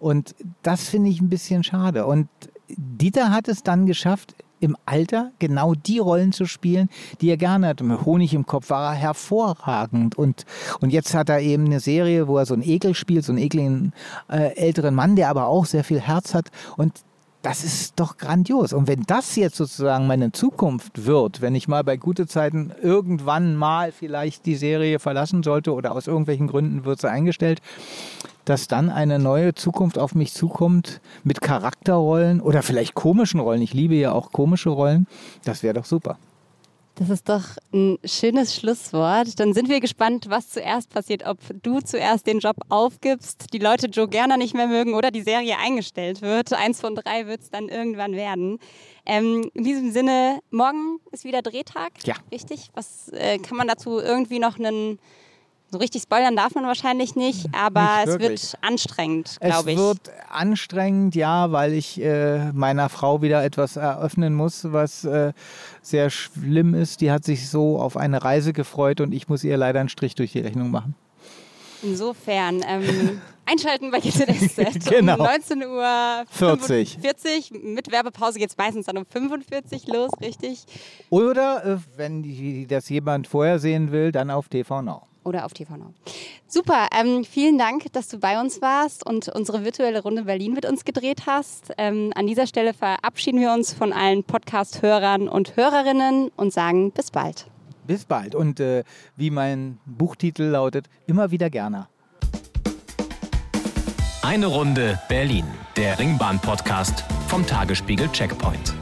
Und das finde ich ein bisschen schade. Und Dieter hat es dann geschafft, im Alter genau die Rollen zu spielen, die er gerne hat. Mit Honig im Kopf war er hervorragend. Und, und jetzt hat er eben eine Serie, wo er so einen Ekel spielt, so einen ekligen äh, älteren Mann, der aber auch sehr viel Herz hat. Und das ist doch grandios. Und wenn das jetzt sozusagen meine Zukunft wird, wenn ich mal bei gute Zeiten irgendwann mal vielleicht die Serie verlassen sollte oder aus irgendwelchen Gründen wird sie eingestellt, dass dann eine neue Zukunft auf mich zukommt mit Charakterrollen oder vielleicht komischen Rollen. Ich liebe ja auch komische Rollen. Das wäre doch super. Das ist doch ein schönes Schlusswort. Dann sind wir gespannt, was zuerst passiert. Ob du zuerst den Job aufgibst, die Leute Joe Gerner nicht mehr mögen oder die Serie eingestellt wird. Eins von drei wird es dann irgendwann werden. Ähm, in diesem Sinne, morgen ist wieder Drehtag. Ja. Richtig? Was äh, kann man dazu irgendwie noch einen so richtig spoilern darf man wahrscheinlich nicht, aber nicht es wird anstrengend, glaube ich. Es wird anstrengend, ja, weil ich äh, meiner Frau wieder etwas eröffnen muss, was äh, sehr schlimm ist. Die hat sich so auf eine Reise gefreut und ich muss ihr leider einen Strich durch die Rechnung machen. Insofern, ähm, einschalten bei GZSZ genau. um 19 Uhr 40. 40. Mit Werbepause geht es meistens dann um 45 los, richtig? Oder, äh, wenn die, das jemand vorher sehen will, dann auf TV Now oder auf TV Now. Super, ähm, vielen Dank, dass du bei uns warst und unsere virtuelle Runde Berlin mit uns gedreht hast. Ähm, an dieser Stelle verabschieden wir uns von allen Podcast-Hörern und Hörerinnen und sagen bis bald. Bis bald und äh, wie mein Buchtitel lautet, immer wieder gerne. Eine Runde Berlin, der Ringbahn-Podcast vom Tagesspiegel Checkpoint.